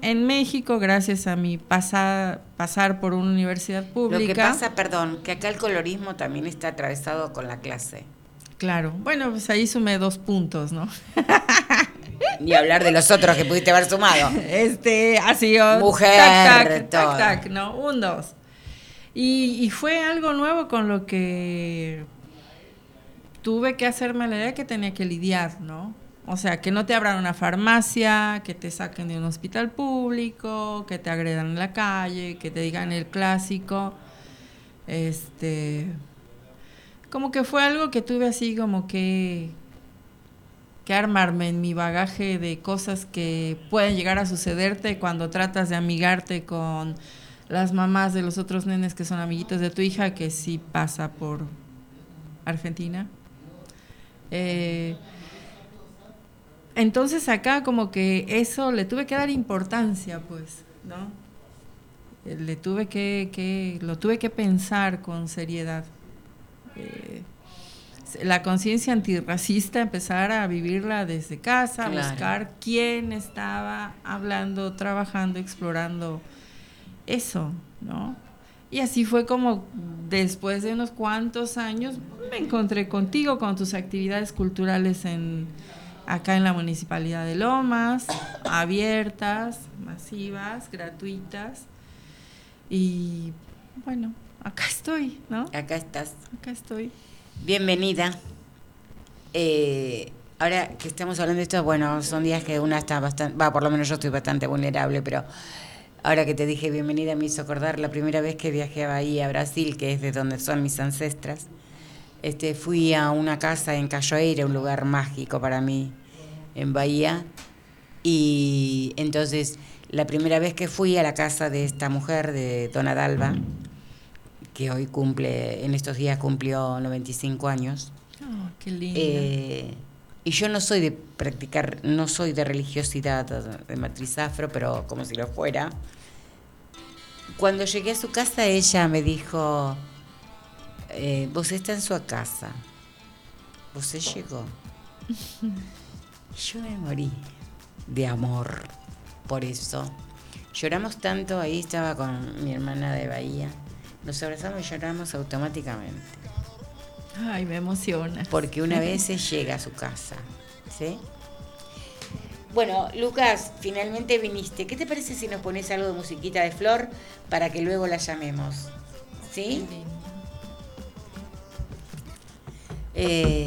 en México, gracias a mi pasar, pasar por una universidad pública. Lo que pasa, perdón, que acá el colorismo también está atravesado con la clase. Claro, bueno, pues ahí sumé dos puntos, ¿no? (laughs) Ni hablar de los otros que pudiste haber sumado. (laughs) Este, ha sido. Mujer, Tac, tac, todo. tac, tac, no, un dos. Y, y fue algo nuevo con lo que tuve que hacerme la idea que tenía que lidiar, ¿no? O sea, que no te abran una farmacia, que te saquen de un hospital público, que te agredan en la calle, que te digan el clásico. Este. Como que fue algo que tuve así como que que armarme en mi bagaje de cosas que pueden llegar a sucederte cuando tratas de amigarte con las mamás de los otros nenes que son amiguitos de tu hija, que sí pasa por Argentina. Eh, entonces acá como que eso le tuve que dar importancia, pues, ¿no? Eh, Le tuve que, que lo tuve que pensar con seriedad. Eh, la conciencia antirracista empezar a vivirla desde casa, Claro. buscar quién estaba hablando, trabajando, explorando eso, ¿no? Y así fue como después de unos cuantos años me encontré contigo con tus actividades culturales en acá en la municipalidad de Lomas, abiertas, masivas, gratuitas. Y bueno, acá estoy, ¿no? Acá estás. Acá estoy. Bienvenida. Eh, ahora que estamos hablando de esto, bueno, son días que una está bastante, va, por lo menos yo estoy bastante vulnerable, pero ahora que te dije bienvenida me hizo acordar la primera vez que viajé a Bahía, Brasil, que es de donde son mis ancestras. Este, fui a una casa en Cachoeira, un lugar mágico para mí en Bahía. Y entonces, la primera vez que fui a la casa de esta mujer, de Dona Dalva, que hoy cumple, en estos días cumplió 95 años. Oh, qué lindo. Eh, y yo no soy de practicar, no soy de religiosidad de matriz afro, pero como si lo fuera. Cuando llegué a su casa, ella me dijo, eh, vos está en su casa, vos llegó. Yo me morí de amor por eso. Lloramos tanto, ahí estaba con mi hermana de Bahía. Nos abrazamos y lloramos automáticamente. Ay, me emociona. Porque una (laughs) vez se llega a su casa. ¿Sí? Bueno, Lucas, finalmente viniste. ¿Qué te parece si nos pones algo de musiquita de flor para que luego la llamemos? ¿Sí? Eh,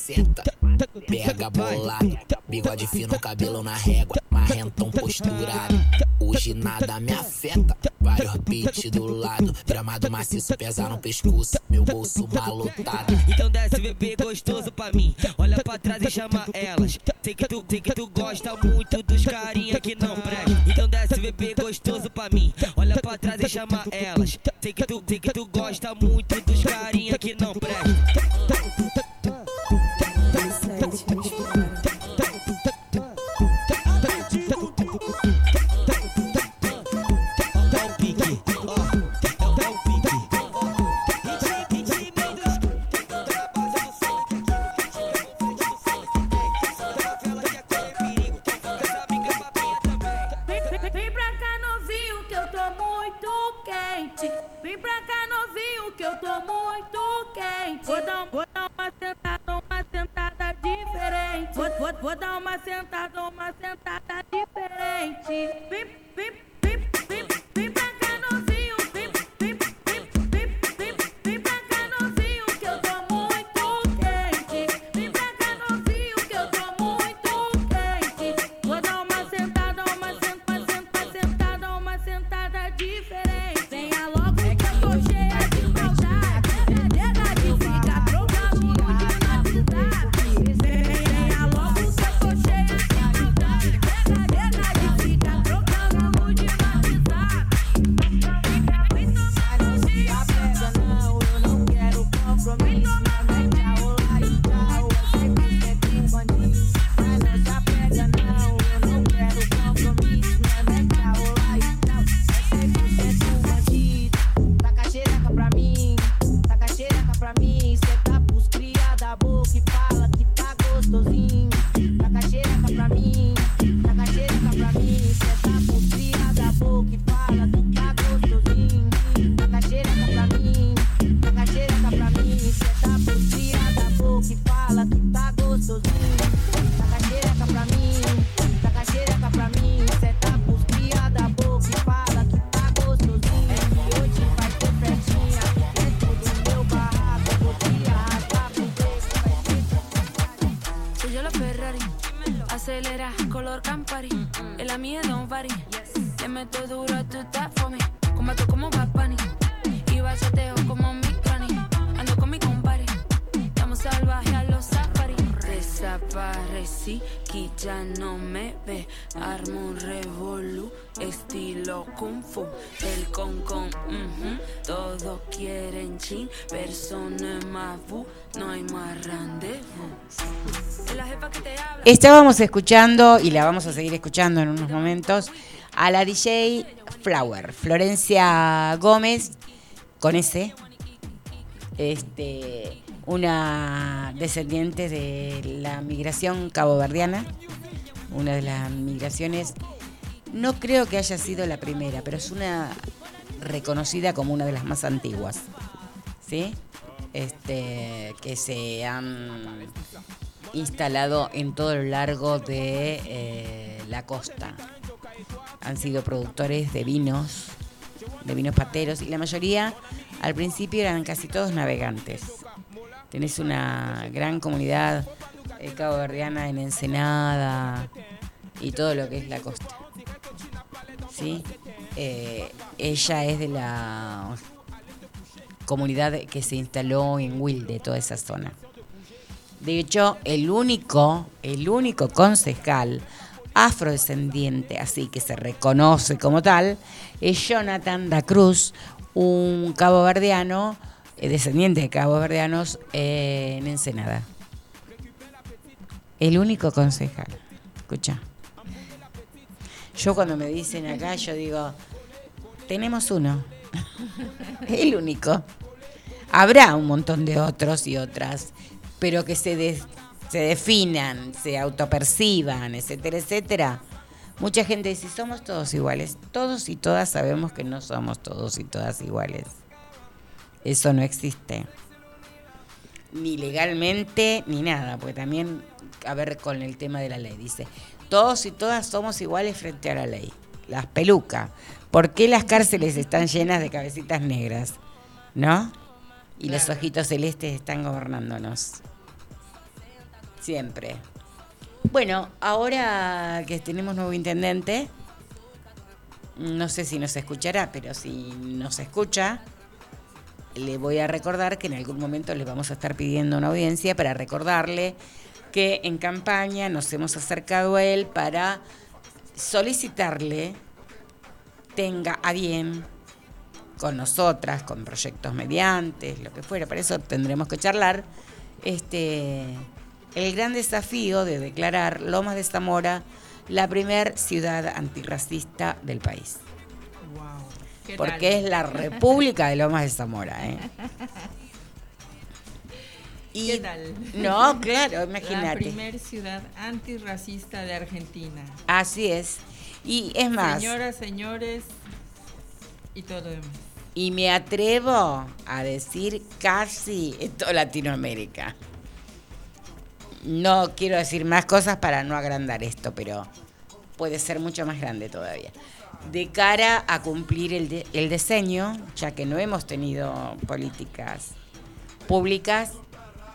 maceta. Pega bolado, bigode fino, cabelo na régua, marrentão posturado. Hoje nada me afeta, vários beats do lado. Gramado maciço, pesa no pescoço, meu bolso malotado. Então desce bebê gostoso pra mim, olha pra trás e chama elas. Sei que tu, sei que tu gosta muito dos carinha que não presta. Então desce bebê gostoso pra mim, olha pra trás e chama elas. Sei que tu, sei que tu gosta muito dos carinha que não presta. 情 (laughs) 绪 uma sentada, uma sentada diferente. Vem, Estábamos escuchando, y la vamos a seguir escuchando en unos momentos, a la DJ Flower, Florencia Gómez, con ese, este, una descendiente de la migración caboverdiana, una de las migraciones, no creo que haya sido la primera, pero es una reconocida como una de las más antiguas, ¿sí? Este, que se han instalado en todo lo largo de eh, la costa. Han sido productores de vinos, de vinos pateros, y la mayoría al principio eran casi todos navegantes. Tenés una gran comunidad eh, caboverdiana en Ensenada y todo lo que es la costa. ¿Sí? Eh, ella es de la comunidad que se instaló en Wilde, toda esa zona. De hecho, el único, el único concejal afrodescendiente, así que se reconoce como tal, es Jonathan da Cruz, un caboverdiano, eh, descendiente de caboverdianos eh, en Ensenada. El único concejal. Escucha. Yo cuando me dicen acá, yo digo, tenemos uno. (laughs) el único. Habrá un montón de otros y otras, pero que se, de- se definan, se autoperciban, etcétera, etcétera. Mucha gente dice, somos todos iguales. Todos y todas sabemos que no somos todos y todas iguales. Eso no existe. Ni legalmente, ni nada, porque también, a ver con el tema de la ley, dice, todos y todas somos iguales frente a la ley. Las pelucas. ¿Por qué las cárceles están llenas de cabecitas negras? ¿No? Y los ojitos celestes están gobernándonos. Siempre. Bueno, ahora que tenemos nuevo intendente, no sé si nos escuchará, pero si nos escucha, le voy a recordar que en algún momento le vamos a estar pidiendo una audiencia para recordarle que en campaña nos hemos acercado a él para solicitarle tenga a bien con nosotras, con proyectos mediantes, lo que fuera, para eso tendremos que charlar, este, el gran desafío de declarar Lomas de Zamora la primer ciudad antirracista del país. ¿Qué Porque tal? es la República de Lomas de Zamora, ¿eh? Y, ¿Qué tal? No, claro, La imagínate. primer ciudad antirracista de Argentina. Así es. Y es más, Señoras, señores y todo lo demás. Y me atrevo a decir casi en toda Latinoamérica. No quiero decir más cosas para no agrandar esto, pero puede ser mucho más grande todavía. De cara a cumplir el, de- el diseño, ya que no hemos tenido políticas públicas,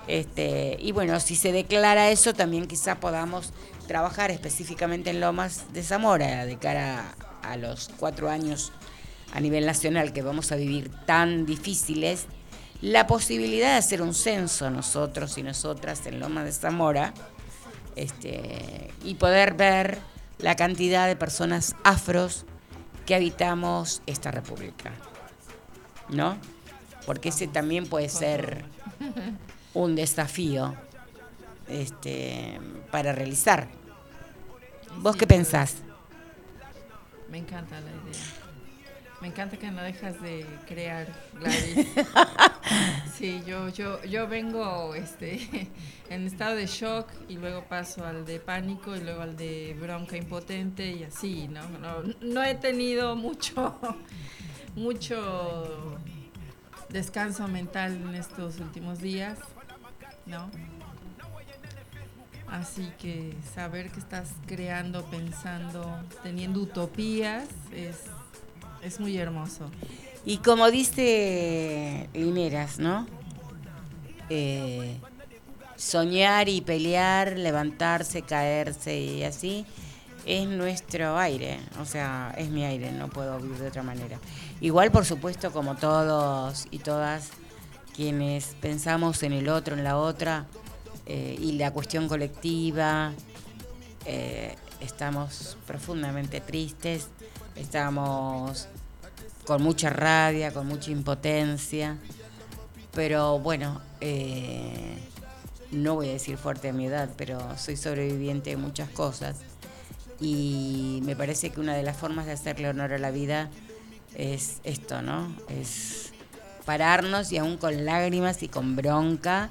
este, y bueno, si se declara eso, también quizá podamos trabajar específicamente en Lomas de Zamora, de cara a los cuatro años a nivel nacional que vamos a vivir tan difíciles, la posibilidad de hacer un censo nosotros y nosotras en Lomas de Zamora, este, y poder ver la cantidad de personas afros que habitamos esta república. ¿No? Porque ese también puede ser un desafío este, para realizar. ¿Vos qué pensás? Me encanta la idea. Me encanta que no dejas de crear, Gladys. (laughs) Sí, yo, yo, yo vengo este, (laughs) en estado de shock y luego paso al de pánico y luego al de bronca impotente y así, ¿no? No, no he tenido mucho, (laughs) mucho descanso mental en estos últimos días, ¿no? Así que saber que estás creando, pensando, teniendo utopías es, es muy hermoso. Y como dice Lineras, ¿no? Eh, soñar y pelear, levantarse, caerse y así es nuestro aire, o sea, es mi aire, no puedo vivir de otra manera. Igual, por supuesto, como todos y todas quienes pensamos en el otro, en la otra, eh, y la cuestión colectiva, eh, estamos profundamente tristes, estamos con mucha rabia, con mucha impotencia, pero bueno, eh, no voy a decir fuerte a mi edad, pero soy sobreviviente de muchas cosas y me parece que una de las formas de hacerle honor a la vida es esto, ¿no? Es pararnos y aún con lágrimas y con bronca,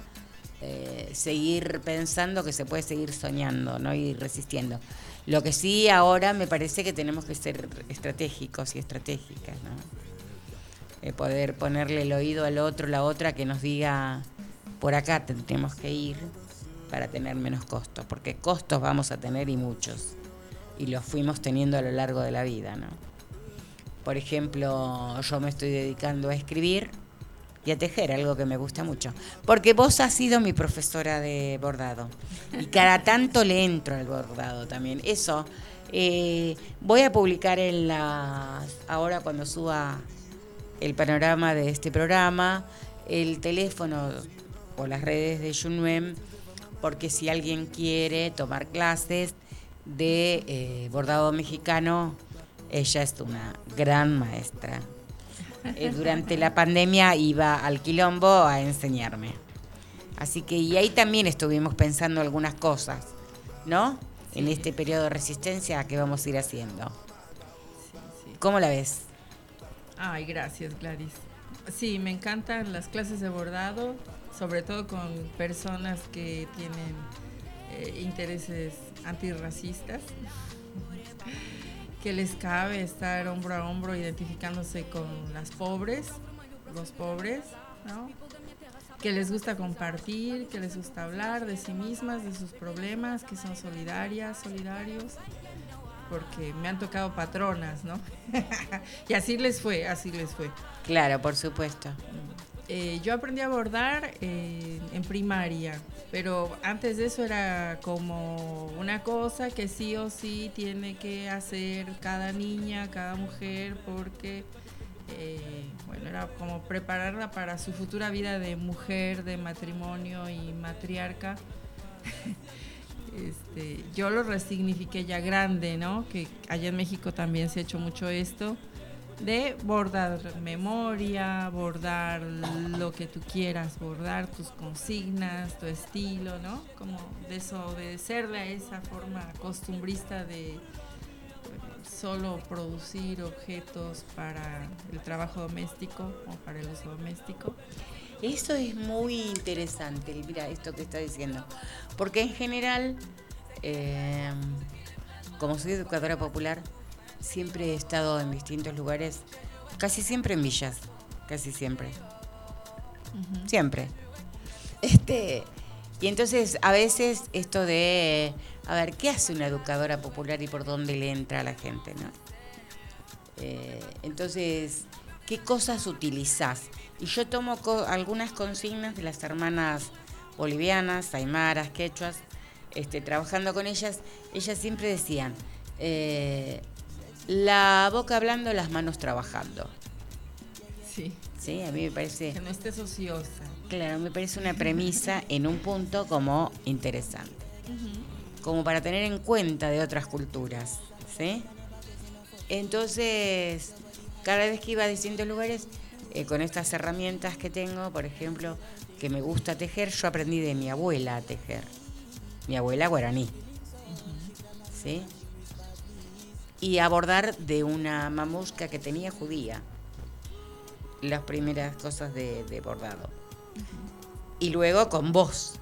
eh, seguir pensando que se puede seguir soñando, ¿no? Y resistiendo. Lo que sí ahora me parece que tenemos que ser estratégicos y estratégicas, ¿no? Eh, poder ponerle el oído al otro, la otra, que nos diga, por acá tenemos que ir para tener menos costos, porque costos vamos a tener y muchos, y los fuimos teniendo a lo largo de la vida, ¿no? Por ejemplo, yo me estoy dedicando a escribir y a tejer, algo que me gusta mucho. Porque vos has sido mi profesora de bordado. Y cada tanto le entro al bordado también. Eso. eh, voy a publicar en la. Ahora cuando suba el panorama de este programa, el teléfono o las redes de Junwem, porque si alguien quiere tomar clases de eh, bordado mexicano, ella es una gran maestra. Eh, durante la pandemia iba al quilombo a enseñarme. Así que, y ahí también estuvimos pensando algunas cosas, ¿no? En este periodo de resistencia que vamos a ir haciendo. ¿Cómo la ves? Ay, gracias Gladys. Sí, me encantan las clases de bordado, sobre todo con personas que tienen eh, intereses antirracistas, que les cabe estar hombro a hombro identificándose con las pobres, los pobres, ¿no? que les gusta compartir, que les gusta hablar de sí mismas, de sus problemas, que son solidarias, solidarios, porque me han tocado patronas, ¿no? (laughs) y así les fue, así les fue. Claro, por supuesto. Eh, yo aprendí a bordar en primaria, pero antes de eso era como una cosa que sí o sí tiene que hacer cada niña, cada mujer, porque eh, bueno, era como prepararla para su futura vida de mujer, de matrimonio y matriarca. (laughs) Este, yo lo resignifiqué ya grande, ¿no? Que allá en México también se ha hecho mucho esto de bordar memoria, bordar lo que tú quieras, bordar tus consignas, tu estilo, ¿no? Como desobedecerle a esa forma costumbrista de solo producir objetos para el trabajo doméstico o para el uso doméstico. Eso es muy interesante, mira, esto que está diciendo. Porque en general, eh, como soy educadora popular, siempre he estado en distintos lugares, casi siempre en villas. casi siempre. Siempre. Este, y entonces a veces esto de, a ver, ¿qué hace una educadora popular y por dónde le entra a la gente, no? Eh, entonces, ¿qué cosas utilizás? Y yo tomo co- algunas consignas de las hermanas bolivianas, aymaras, quechuas, este, trabajando con ellas, ellas siempre decían, eh, la boca hablando, las manos trabajando. Sí. Sí, a mí me parece... Que no estés ociosa. Claro, me parece una premisa en un punto como interesante. Como para tener en cuenta de otras culturas, ¿sí? Entonces, cada vez que iba a distintos lugares, eh, con estas herramientas que tengo, por ejemplo, que me gusta tejer, yo aprendí de mi abuela a tejer. Mi abuela guaraní. ¿Sí? Y a bordar de una mamusca que tenía judía. Las primeras cosas de, de bordado. Y luego con vos.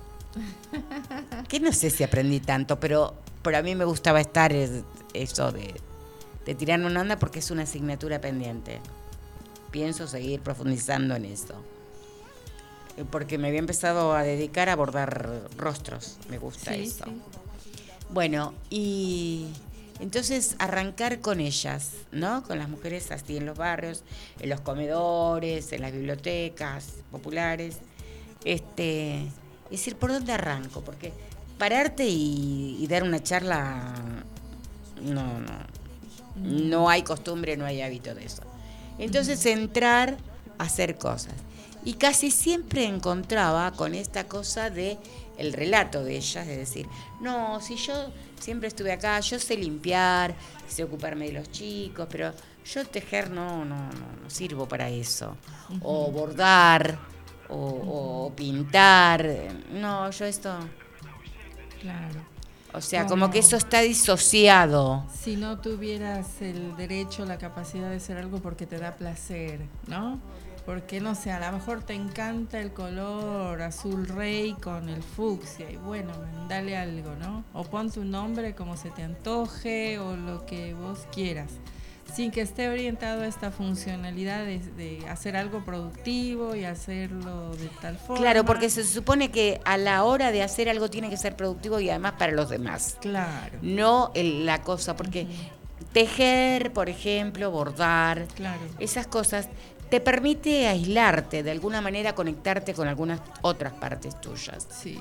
Que no sé si aprendí tanto, pero, pero a mí me gustaba estar es- eso de, de tirar una onda porque es una asignatura pendiente. Pienso seguir profundizando en eso. Eh, Porque me había empezado a dedicar a bordar rostros. Me gusta Sí, eso. sí. Bueno, y entonces arrancar con ellas, ¿no? Con las mujeres así en los barrios, en los comedores, en las bibliotecas populares. Este, es decir, ¿por dónde arranco? Porque pararte y, y dar una charla, no, no. No hay costumbre, no hay hábito de eso. Entonces entrar a hacer cosas. Y casi siempre encontraba con esta cosa de el relato de ellas, de decir, no, si yo siempre estuve acá, yo sé limpiar, sé ocuparme de los chicos, pero yo tejer no, no, no, no sirvo para eso. O bordar, o, o pintar, no, yo esto... Claro. O sea, Como- como que eso está disociado. Si no tuvieras el derecho, la capacidad de hacer algo porque te da placer, ¿no? Porque no sé, a lo mejor te encanta el color azul rey con el fucsia y bueno, dale algo, ¿no? O pon tu nombre como se te antoje o lo que vos quieras, sin que esté orientado a esta funcionalidad de, de hacer algo productivo y hacerlo de tal forma. Claro, porque se supone que a la hora de hacer algo tiene que ser productivo y además para los demás. Claro. No el- la cosa, porque tejer, por ejemplo, bordar, Claro. esas cosas te permite aislarte, de alguna manera conectarte con algunas otras partes tuyas, Sí,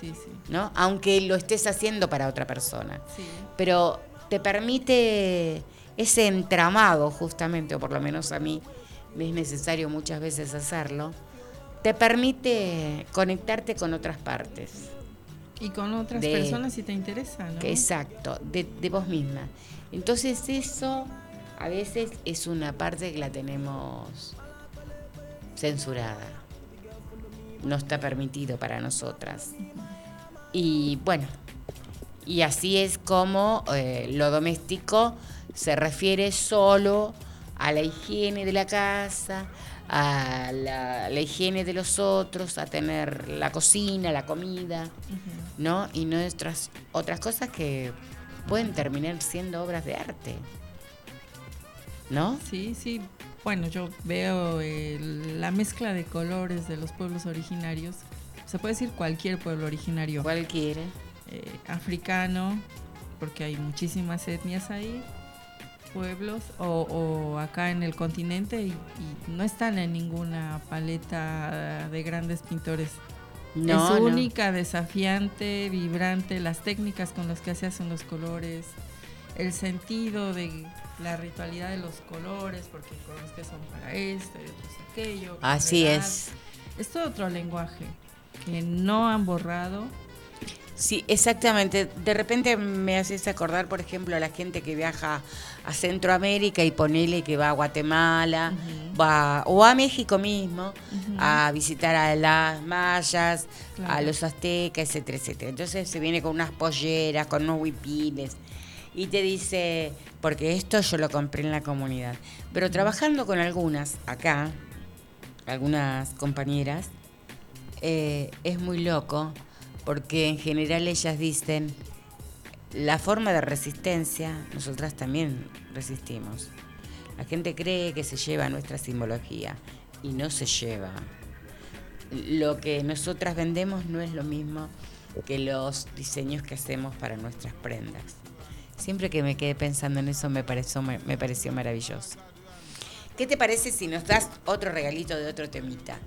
sí, sí. ¿no? Aunque lo estés haciendo para otra persona. Sí. Pero te permite ese entramado, justamente, o por lo menos a mí me es necesario muchas veces hacerlo, te permite conectarte con otras partes. Y con otras De- personas si te interesa, ¿no? Que exacto, de, de vos misma. Entonces eso a veces es una parte que la tenemos censurada. No está permitido para nosotras. Y bueno, y así es como eh, lo doméstico se refiere solo a la higiene de la casa, a la, la higiene de los otros, a tener la cocina, la comida, ¿no? Y nuestras otras cosas que pueden terminar siendo obras de arte. ¿No? Sí, sí. Bueno, yo veo el- la mezcla de colores de los pueblos originarios. Se puede decir cualquier pueblo originario. Cualquiera. Eh, africano, porque hay muchísimas etnias ahí, pueblos, o, o acá en el continente y, y no están en ninguna paleta de grandes pintores. No, es no. única, desafiante, vibrante, las técnicas con las que se hacen los colores, el sentido de la ritualidad de los colores, porque colores que son para esto y otros aquello. Así edad. es. Es todo otro lenguaje que no han borrado. Sí, exactamente. De repente me haces acordar, por ejemplo, a la gente que viaja a Centroamérica y ponele que va a Guatemala, va o a México mismo a visitar a las mayas, a Claro. los aztecas, etcétera, etcétera. Entonces se viene con unas polleras, con unos huipines y te dice, porque esto yo lo compré en la comunidad. Pero trabajando con algunas acá, algunas compañeras, eh, es muy loco porque en general ellas dicen, la forma de resistencia, nosotras también resistimos. La gente cree que se lleva nuestra simbología y no se lleva. Lo que nosotras vendemos no es lo mismo que los diseños que hacemos para nuestras prendas. Siempre que me quedé pensando en eso me pareció, me, pareció maravilloso. ¿Qué te parece si nos das otro regalito de otro temita?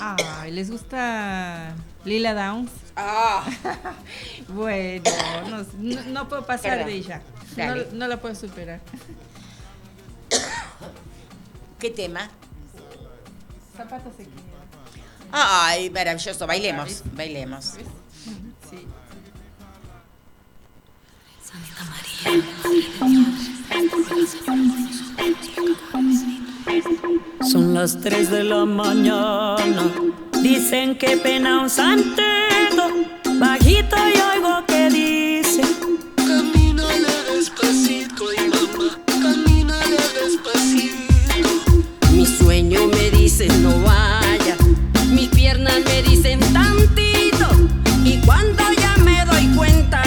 Ay, ¿les gusta Lila Downs? Ah. (laughs) bueno, no, puedo pasar de ella. No, la puedo superar. (coughs) ¿Qué tema? Zapatos Ay, maravilloso. Bailemos, bailemos. Sí. Son las 3 de la mañana. Dicen que pena un santeto. Bajito y oigo que dice: Camínale despacito, y mamá, camínale despacito. Mi sueño me dice: No vaya. Mis piernas me dicen tantito. Y cuando ya me doy cuenta.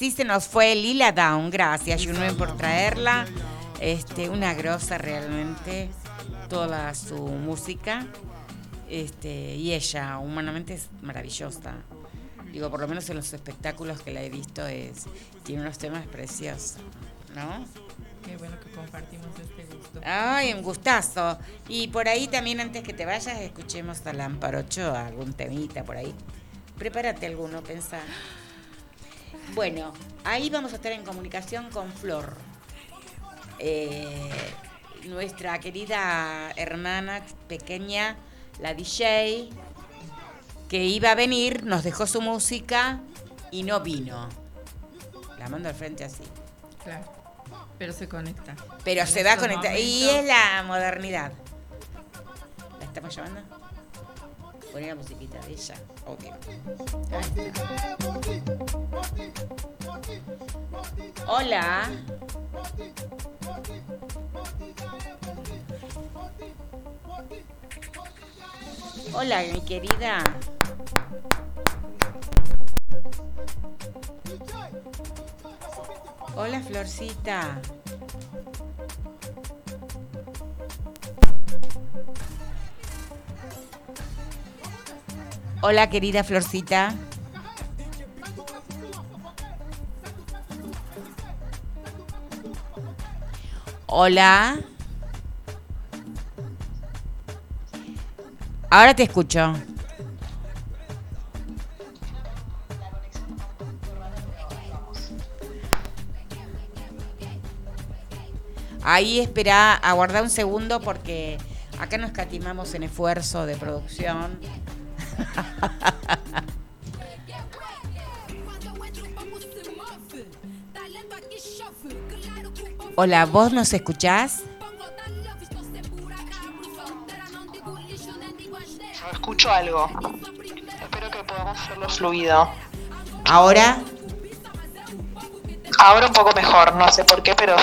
Así se nos fue Lila Down. Gracias, Junuén, por traerla. Este, una grosa realmente. Toda su música. Este, y ella, humanamente, es maravillosa. Digo, por lo menos en los espectáculos que la he visto, es, tiene unos temas preciosos. ¿No? Qué bueno que compartimos este gusto. Ay, un gustazo. Y por ahí también, antes que te vayas, escuchemos a Lamparocho, algún temita por ahí. Prepárate alguno, pensá. Bueno, ahí vamos a estar en comunicación con Flor. Eh, nuestra querida hermana pequeña, la DJ, que iba a venir, nos dejó su música y no vino. La mando al frente así. Claro. Pero se conecta. Pero En se va a conectar. Y es la modernidad. ¿La estamos llamando? Poné la musiquita de ella. Ok. Hola. Hola, mi querida. Hola, Florcita. Hola, querida Florcita. Hola. Ahora te escucho. Ahí espera, aguarda un segundo porque acá nos catimamos en esfuerzo de producción. Hola, ¿vos nos escuchás? Escucho algo. Espero que podamos hacerlo fluido. Ahora, Ahora un poco mejor, no sé por qué, pero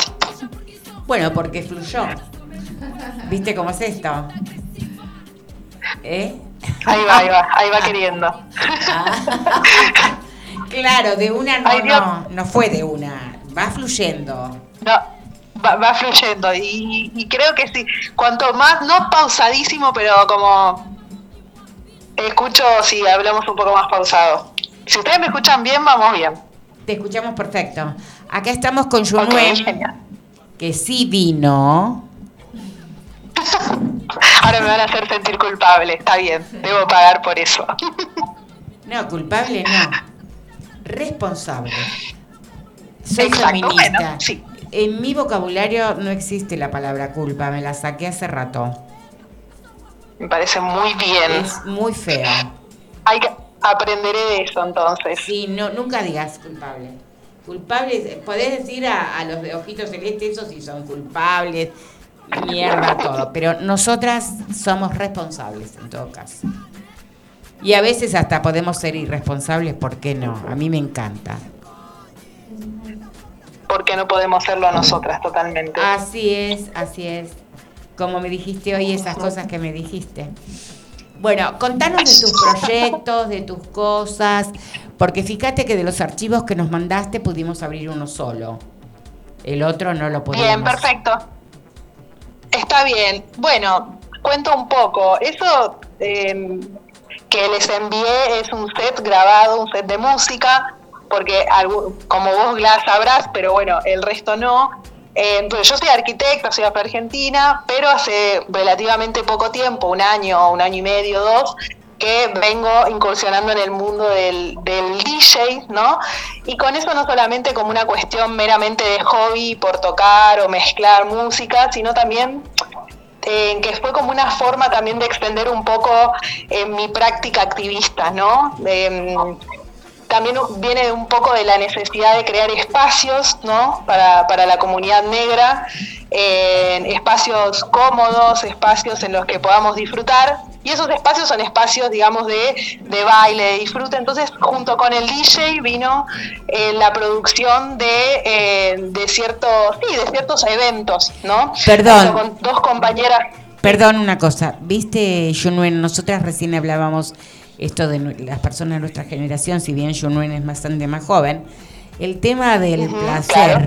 bueno, porque fluyó. ¿Viste cómo es esto? ¿Eh? Ahí va, ahí va, ahí va queriendo. (laughs) Claro, de una no, Ay, no, no fue de una, va fluyendo. No, va, va fluyendo y, y creo que sí. Cuanto más, no pausadísimo, pero como escucho si hablamos un poco más pausado. Si ustedes me escuchan bien, vamos bien. Te escuchamos perfecto. Acá estamos con genial. que sí vino. Ahora me van a hacer sentir culpable, está bien, debo pagar por eso. (laughs) No, culpable no. Responsable. Soy Exacto, feminista. bueno, sí. En mi vocabulario no existe la palabra culpa, me la saqué hace rato. Me parece muy bien. Es muy feo. Hay que aprenderé de eso entonces. Sí, no, nunca digas culpable. Culpables, podés decir a, a los de ojitos celestes, esos sí son culpables, mierda, todo. Pero nosotras somos responsables en todo caso. Y a veces hasta podemos ser irresponsables, ¿por qué no? A mí me encanta. Porque no podemos serlo nosotras totalmente. Así es, así es. Como me dijiste hoy, esas cosas que me dijiste. Bueno, contanos de tus proyectos, de tus cosas, porque fíjate que de los archivos que nos mandaste pudimos abrir uno solo. El otro no lo pudimos. Bien, perfecto. Está bien. Bueno, cuento un poco. Eso eh, que les envié es un set grabado, un set de música, porque como vos Glass sabrás, pero bueno, el resto no. Entonces, yo soy arquitecta, soy Argentina, pero hace relativamente poco tiempo, un año, un año y medio, dos, que vengo incursionando en el mundo del, DJ, ¿no? Y con eso no solamente como una cuestión meramente de hobby por tocar o mezclar música, sino también eh, que fue como una forma también de extender un poco eh, mi práctica activista, ¿no? Em, también viene un poco de la necesidad de crear espacios ¿no? para, para la comunidad negra, eh, espacios cómodos, espacios en los que podamos disfrutar. Y esos espacios son espacios, digamos, de, de baile, de disfrute. Entonces, junto con el DJ vino eh, la producción de, eh, de, ciertos, sí, de ciertos eventos, ¿no? Perdón. Junto Con dos compañeras. Perdón una cosa, viste, Junuen, nosotras recién hablábamos esto de las personas de nuestra generación, si bien Junuen es bastante más joven, el tema del placer. claro.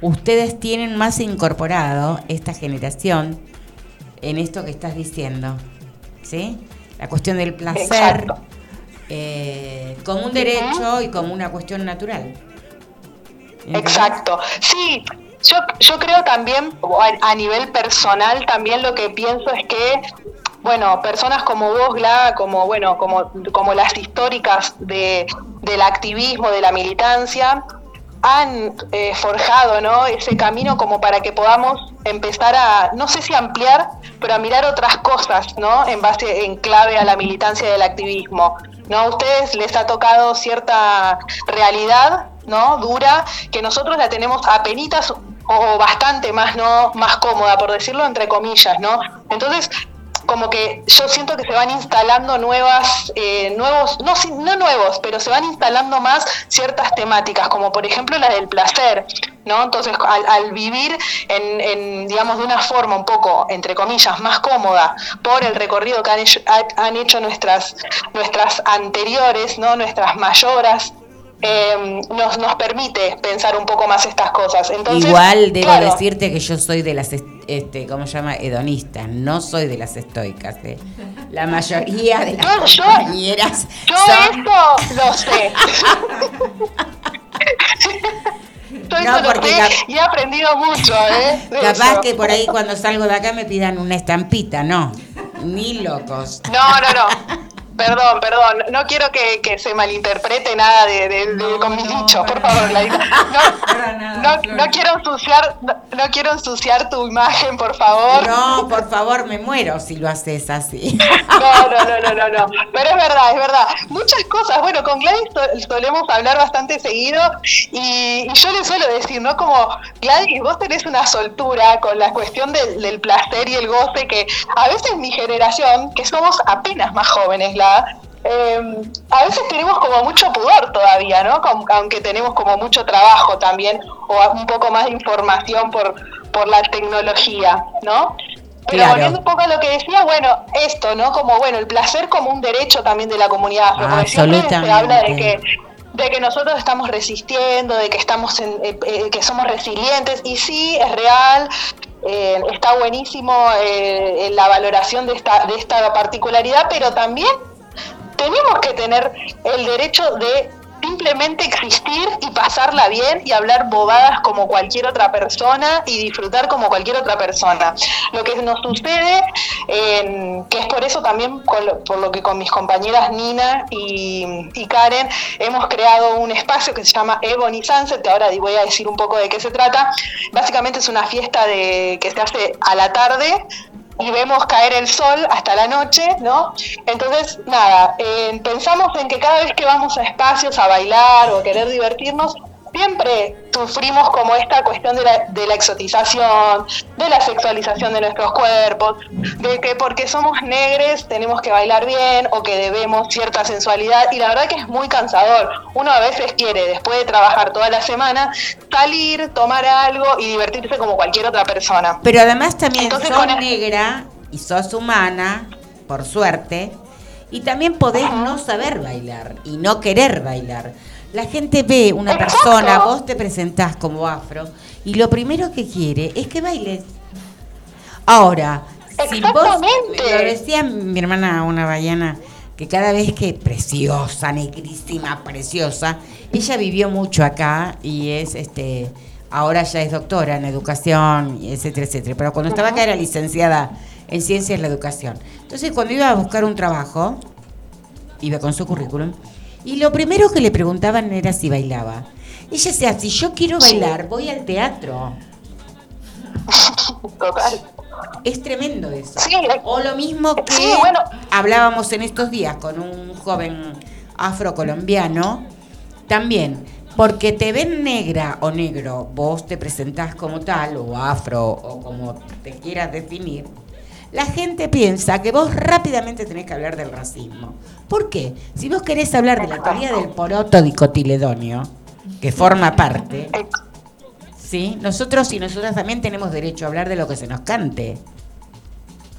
ustedes tienen más incorporado esta generación en esto que estás diciendo, ¿sí? La cuestión del placer eh, como un derecho y como una cuestión natural. ¿Entendés? Exacto. Sí, yo, yo creo también, a nivel personal, también lo que pienso es que, bueno, personas como vos, Gla, como, bueno, como, como las históricas de, del activismo, de la militancia, han eh, forjado ¿no? ese camino como para que podamos empezar a, no sé si ampliar, pero a mirar otras cosas, ¿no? En base, en clave a la militancia del activismo. ¿No? A ustedes les ha tocado cierta realidad, ¿no? Dura, que nosotros la tenemos apenitas o bastante más, ¿no? Más cómoda, por decirlo entre comillas, ¿no? Entonces, como que yo siento que se van instalando nuevas, eh, nuevos, no, no nuevos, pero se van instalando más ciertas temáticas, como por ejemplo la del placer, ¿no? Entonces, al, vivir en, en, digamos, de una forma un poco, entre comillas, más cómoda por el recorrido que han hecho, ha- han hecho nuestras, nuestras anteriores, ¿no? Nuestras mayoras, eh, nos, nos permite pensar un poco más estas cosas. Entonces, Igual debo claro, decirte que yo soy de las, est- este, ¿cómo se llama? Hedonistas, no soy de las estoicas. ¿eh? La mayoría de las yo- compañeras Yo son... eso lo sé. (laughs) Yo No, eso lo porque sé cap- y he aprendido mucho, ¿eh? De (laughs) Capaz eso. que por ahí cuando salgo de acá me pidan una estampita, no, ni locos. No, no, no. (laughs) Perdón, perdón. No quiero que, que se malinterprete nada de, de- de- con mis dichos, por favor, Gladys. (laughs) No, no, no quiero ensuciar, no, no quiero ensuciar tu imagen, por favor. No, por favor, me muero si lo haces así. (laughs) No, no, no, no, no, no. Pero es verdad, es verdad. Muchas cosas. Bueno, con Gladys so- solemos hablar bastante seguido y, y yo le suelo decir, ¿no? Como, Gladys, vos tenés una soltura con la cuestión del, del placer y el goce que a veces mi generación, que somos apenas más jóvenes, eh, a veces tenemos como mucho pudor todavía, ¿no? Aunque tenemos como mucho trabajo también o un poco más de información por, por la tecnología, ¿no? Pero Claro. volviendo un poco a lo que decía, bueno, esto, ¿no? Como, bueno, el placer como un derecho también de la comunidad afro, porque siempre se Absolutamente. habla de que de que nosotros estamos resistiendo, de que estamos en, eh, eh, que somos resilientes y sí es real, eh, está buenísimo eh, en la valoración de esta de esta particularidad, pero también tenemos que tener el derecho de simplemente existir y pasarla bien y hablar bobadas como cualquier otra persona y disfrutar como cualquier otra persona. Lo que nos sucede, que es por eso también por lo que con mis compañeras Nina y, y Karen hemos creado un espacio que se llama Ebony Sunset, que ahora voy a decir un poco de qué se trata. Básicamente es una fiesta de que se hace a la tarde y vemos caer el sol hasta la noche, ¿no? Entonces, nada, eh, pensamos en que cada vez que vamos a espacios a bailar o a querer divertirnos, siempre sufrimos como esta cuestión de la, de la exotización, de la sexualización de nuestros cuerpos, de que porque somos negres tenemos que bailar bien o que debemos cierta sensualidad y la verdad que es muy cansador. Uno a veces quiere, después de trabajar toda la semana, salir, tomar algo y divertirse como cualquier otra persona. Pero además también Entonces, sos con negra y sos humana, por suerte, y también podés no saber bailar y no querer bailar. La gente ve una persona, vos te presentás como afro, y lo primero que quiere es que bailes. Ahora, si vos, lo decía mi hermana, una baiana, que cada vez que preciosa, negrísima, preciosa, ella vivió mucho acá y es este ahora ya es doctora en educación, etcétera, etcétera. Pero cuando estaba acá era licenciada en ciencias de la educación. Entonces, cuando iba a buscar un trabajo, iba con su currículum, y lo primero que le preguntaban era si bailaba. Ella decía, si yo quiero bailar, voy al teatro. (laughs) Total. Es tremendo eso. Sí, o lo mismo que sí, bueno. hablábamos en estos días con un joven afrocolombiano, también, porque te ven negra o negro, vos te presentás como tal, o afro, o como te quieras definir, la gente piensa que vos rápidamente tenés que hablar del racismo. ¿Por qué? Si vos querés hablar de la teoría del poroto dicotiledonio, que forma parte, ¿sí? Nosotros y nosotras también tenemos derecho a hablar de lo que se nos cante.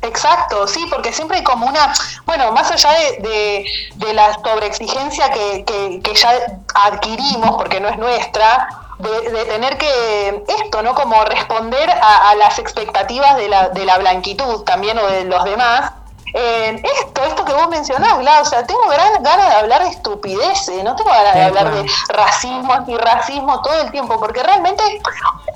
Exacto, sí, porque siempre hay como una, bueno, más allá de, la sobreexigencia que, que, que ya adquirimos, porque no es nuestra, de, de tener que, esto, ¿no? Como responder a, a las expectativas de la, de la blanquitud también o de los demás. Eh, esto, esto que vos mencionás, Glau, o sea, tengo gran ganas de hablar de estupideces, no tengo ganas de hablar de racismo, antirracismo todo el tiempo, porque realmente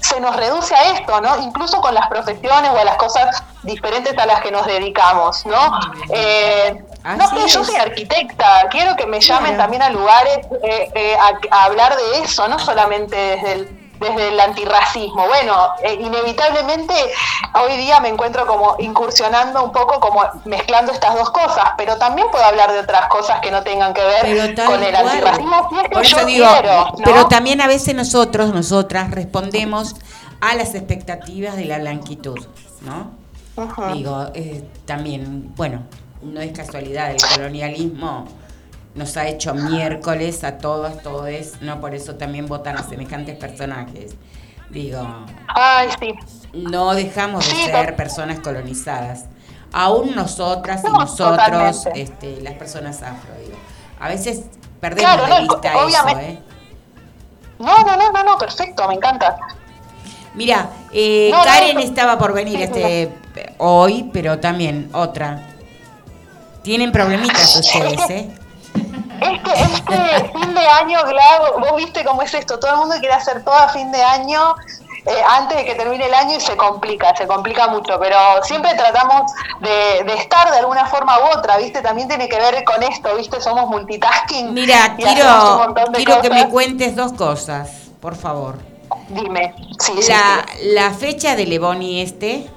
se nos reduce a esto, ¿no? Incluso con las profesiones o a las cosas diferentes a las que nos dedicamos, ¿no? Eh, no sé, yo soy arquitecta, quiero que me llamen Claro. también a lugares eh, eh, a, a hablar de eso, no solamente desde el, desde el antirracismo. Bueno, eh, inevitablemente hoy día me encuentro como incursionando un poco, como mezclando estas dos cosas, pero también puedo hablar de otras cosas que no tengan que ver con el antirracismo. si es que Por eso yo digo, quiero, ¿no? pero también a veces nosotros, nosotras respondemos a las expectativas de la blanquitud, ¿no? Digo, eh, también, bueno, no es casualidad, el colonialismo nos ha hecho miércoles a todos, todos, no por eso también votan a semejantes personajes. Digo, Ay, sí. no dejamos de Sí, ser personas colonizadas. Aún nosotras y No, nosotros, totalmente. este, las personas afro, digo. A veces perdemos Claro, de no, vista eso. ¿eh? No, no, no, no, no, perfecto, me encanta. Mira, eh, no, Karen no. estaba por venir Sí, este hoy, pero también otra. Tienen problemitas ustedes, ¿eh? Este, este fin de año, Glau, vos viste cómo es esto, todo el mundo quiere hacer todo a fin de año, eh, antes de que termine el año y se complica, se complica mucho, pero siempre tratamos de, de estar de alguna forma u otra, ¿viste? También tiene que ver con esto, ¿viste? Somos multitasking. Mira, quiero, que me cuentes dos cosas, por favor. Dime, sí, La, sí. la fecha de Leboni este,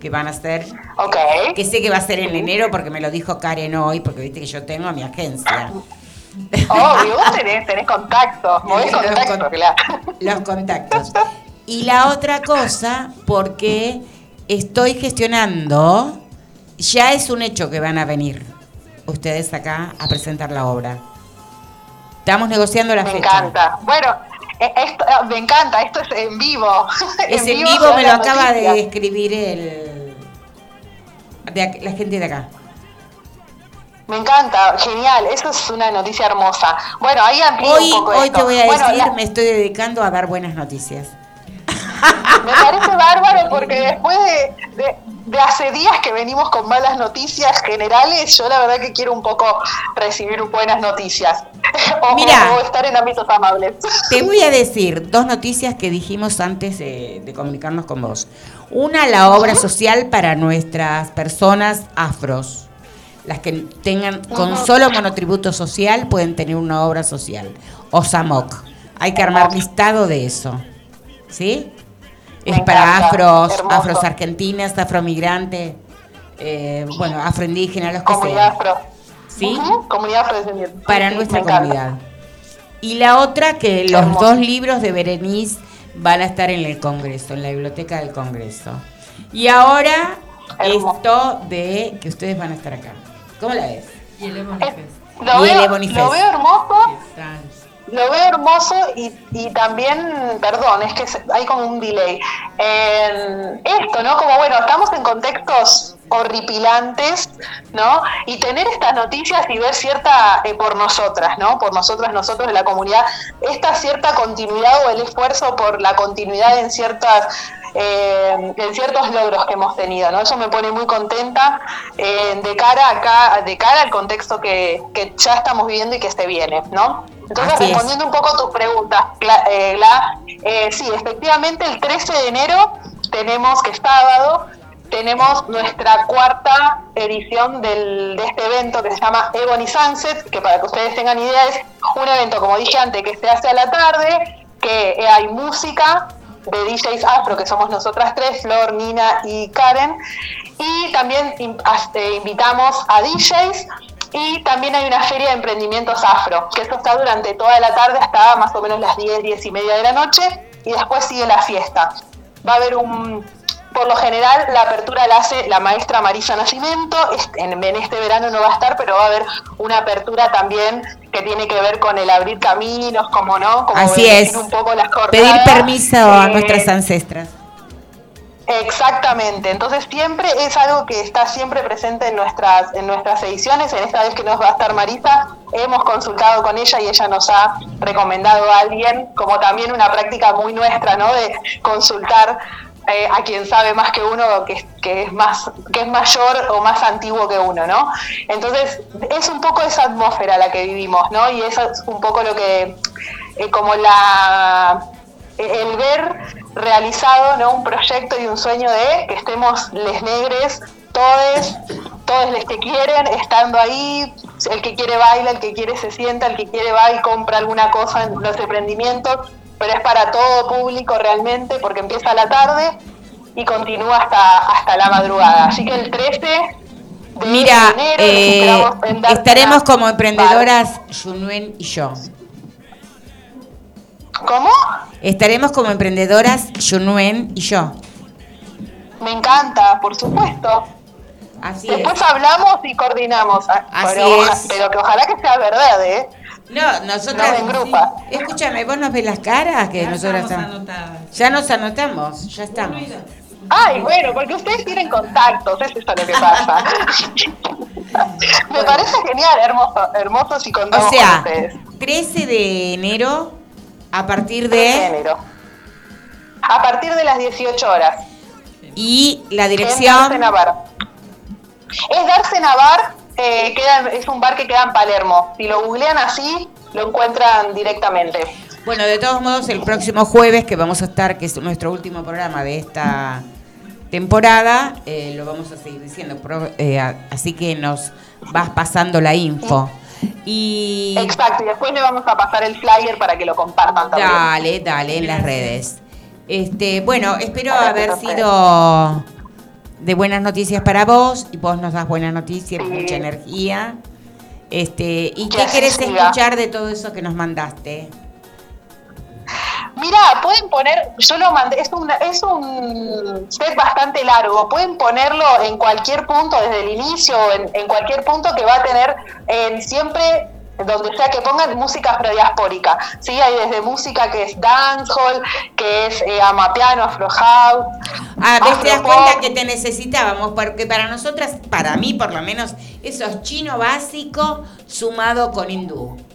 que van a hacer, Ok. que sé que va a ser en enero porque me lo dijo Karen hoy, porque viste que yo tengo mi agencia. (laughs) Obvio, vos tenés, tenés contacto, movés Los con- claro. (laughs) los contactos. (laughs) Y la otra cosa, porque estoy gestionando, ya es un hecho que van a venir ustedes acá a presentar la obra. Estamos negociando la Me fecha. encanta. Bueno, eh, esto, eh, me encanta, esto es en vivo. Es en vivo, me lo acaba de escribir el de la gente de acá. Me encanta, genial, eso es una noticia hermosa. Bueno, ahí amplío Hoy, un poco hoy esto. te voy a Bueno, decir, la- me estoy dedicando a dar buenas noticias. me parece bárbaro porque después de, de- de hace días que venimos con malas noticias generales, yo la verdad que quiero un poco recibir buenas noticias. (laughs) o, Mira. o estar en ámbitos amables. Te voy a decir dos noticias que dijimos antes de, de comunicarnos con vos. Una, la obra social para nuestras personas afros. Las que tengan con solo monotributo social pueden tener una obra social. O SAMOC. Hay que armar listado de eso. ¿Sí? Es para encanta, afros, hermoso. afros argentinas, afromigrantes, eh, bueno, afroindígenas, los que Comunidad sean. afro. ¿Sí? Comunidad afrodescendiente. para Sí, nuestra encanta. comunidad. Y la otra que los Hermoso. dos libros de Berenice van a estar en el Congreso, en la biblioteca del Congreso. Y ahora Hermoso. esto de que ustedes van a estar acá. ¿Cómo la ves? Y el. Lo, Y el veo, lo hermoso. Lo veo hermoso y, y también, perdón, es que hay como un delay. En esto, ¿no? Como bueno, estamos en contextos horripilantes, ¿no? Y tener estas noticias y ver cierta, eh, por nosotras, ¿no? Por nosotras, nosotros de la comunidad, esta cierta continuidad o el esfuerzo por la continuidad en ciertas eh, en ciertos logros que hemos tenido, ¿no? Eso me pone muy contenta eh, de cara acá, de cara al contexto que, que ya estamos viviendo y que se viene, ¿no? Entonces, Así es. respondiendo un poco a tus preguntas, Gla- eh, Gla, eh, sí, efectivamente el 13 de enero tenemos que es sábado, tenemos nuestra cuarta edición del, de este evento que se llama Ebony Sunset, que para que ustedes tengan idea es un evento, como dije antes, que se hace a la tarde, que hay música de DJs afro, que somos nosotras tres, Flor, Nina y Karen, y también eh, invitamos a DJs y también hay una feria de emprendimientos afro, que eso está durante toda la tarde hasta más o menos las 10, 10 y media de la noche, y después sigue la fiesta. Va a haber un, por lo general la apertura la hace la maestra Marisa Nacimiento, en, en este verano no va a estar, pero va a haber una apertura también que tiene que ver con el abrir caminos, como no, como Así es. un poco las Pedir permiso a Eh, nuestras ancestras. Exactamente, entonces siempre es algo que está siempre presente en nuestras, en nuestras ediciones, en esta vez que nos va a estar Marisa, hemos consultado con ella y ella nos ha recomendado a alguien, como también una práctica muy nuestra, ¿no? De consultar eh, a quien sabe más que uno, que, que, es más, que es mayor o más antiguo que uno, ¿no? Entonces, es un poco esa atmósfera la que vivimos, ¿no? Y eso es un poco lo que, eh, como la, el ver realizado, ¿no? Un proyecto y un sueño de que estemos les negres, todos, todos los que quieren, estando ahí, el que quiere baila, el que quiere se sienta, el que quiere va y compra alguna cosa en los emprendimientos, pero es para todo público realmente porque empieza a la tarde y continúa hasta, hasta la madrugada. Así que el 13 de Mira, enero eh, en estaremos como emprendedoras Junuen y yo. ¿Cómo? Estaremos como emprendedoras Junuen y yo. Me encanta, por supuesto. Así Después hablamos y coordinamos. ah, Así pero, es. pero que ojalá que sea verdad, ¿eh? No, nosotras. No en. Escúchame, vos nos ves las caras que Ya nosotras estamos anotadas. Ya nos anotamos, ya estamos. Ay, bueno, porque ustedes tienen contactos, es eso lo que pasa. (laughs) Me parece genial, hermoso, hermosos y contamos O sea, con ustedes. 13 de enero a partir 13 de de. enero. A partir de las 18 horas. Y la dirección. Dársena Bar. Es Dársena Bar, eh, queda, es un bar que queda en Palermo. Si lo googlean así, lo encuentran directamente. Bueno, de todos modos, el próximo jueves que vamos a estar, que es nuestro último programa de esta temporada, eh, lo vamos a seguir diciendo. eh, así que nos vas pasando la info. Y Exacto, y después le vamos a pasar el flyer para que lo compartan también. dale, dale en las redes. Este, bueno, espero haber sido de buenas noticias para vos y vos nos das buenas noticias, mucha energía. Este, ¿y Que qué querés siga. escuchar de todo eso que nos mandaste? Mira, pueden poner, yo lo mandé, es un, es un set bastante largo, pueden ponerlo en cualquier punto, desde el inicio, en, en cualquier punto que va a tener en siempre, donde sea que pongan música afrodiaspórica. Sí, hay desde música que es dancehall, que es eh, amapiano, afro house. Ah, ves, te das cuenta que te necesitábamos, porque para nosotras, para mí por lo menos, eso es chino básico sumado con hindú. (laughs)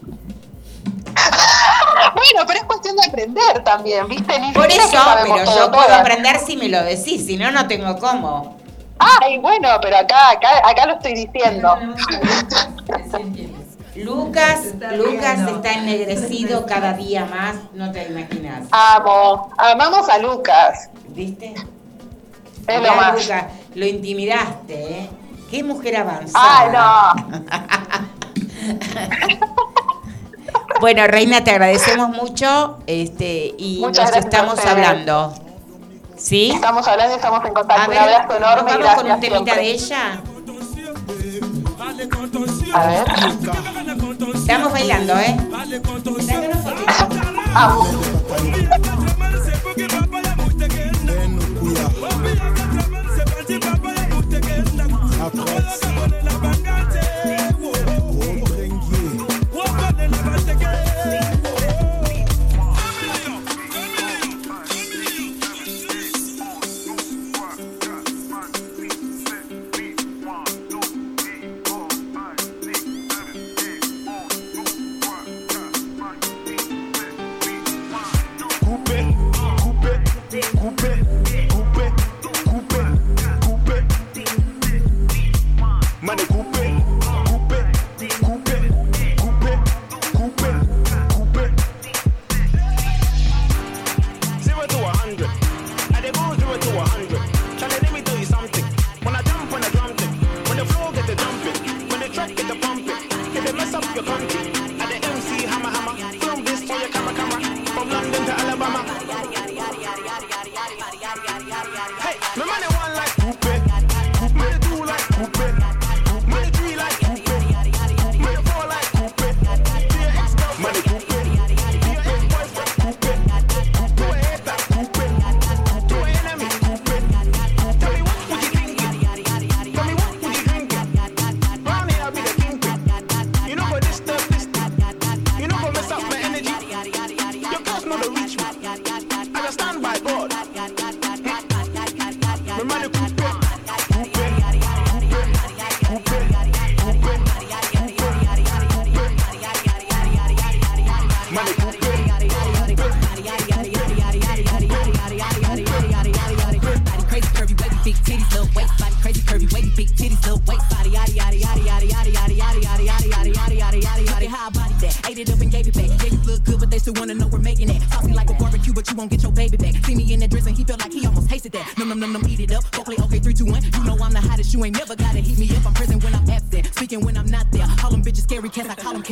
Bueno, pero es cuestión de aprender también, ¿viste? Ni Por eso, pero yo puedo todas. aprender si me lo decís, si no, no tengo cómo. Ay, bueno, pero acá, acá, acá lo estoy diciendo. (laughs) Lucas, Lucas está ennegrecido cada día más, no te imaginas. Amo, amamos a Lucas. ¿Viste? Es lo más. Lucas, lo intimidaste, ¿eh? Qué mujer avanzada. Ay, no. (laughs) Bueno, Reina, te agradecemos mucho este, y Muchas nos estamos hablando. ¿Sí? Estamos hablando y estamos en A contacto. ver, un abrazo enorme ¿nos y vamos con un temita siempre. de ella? A ver. Estamos bailando, ¿eh?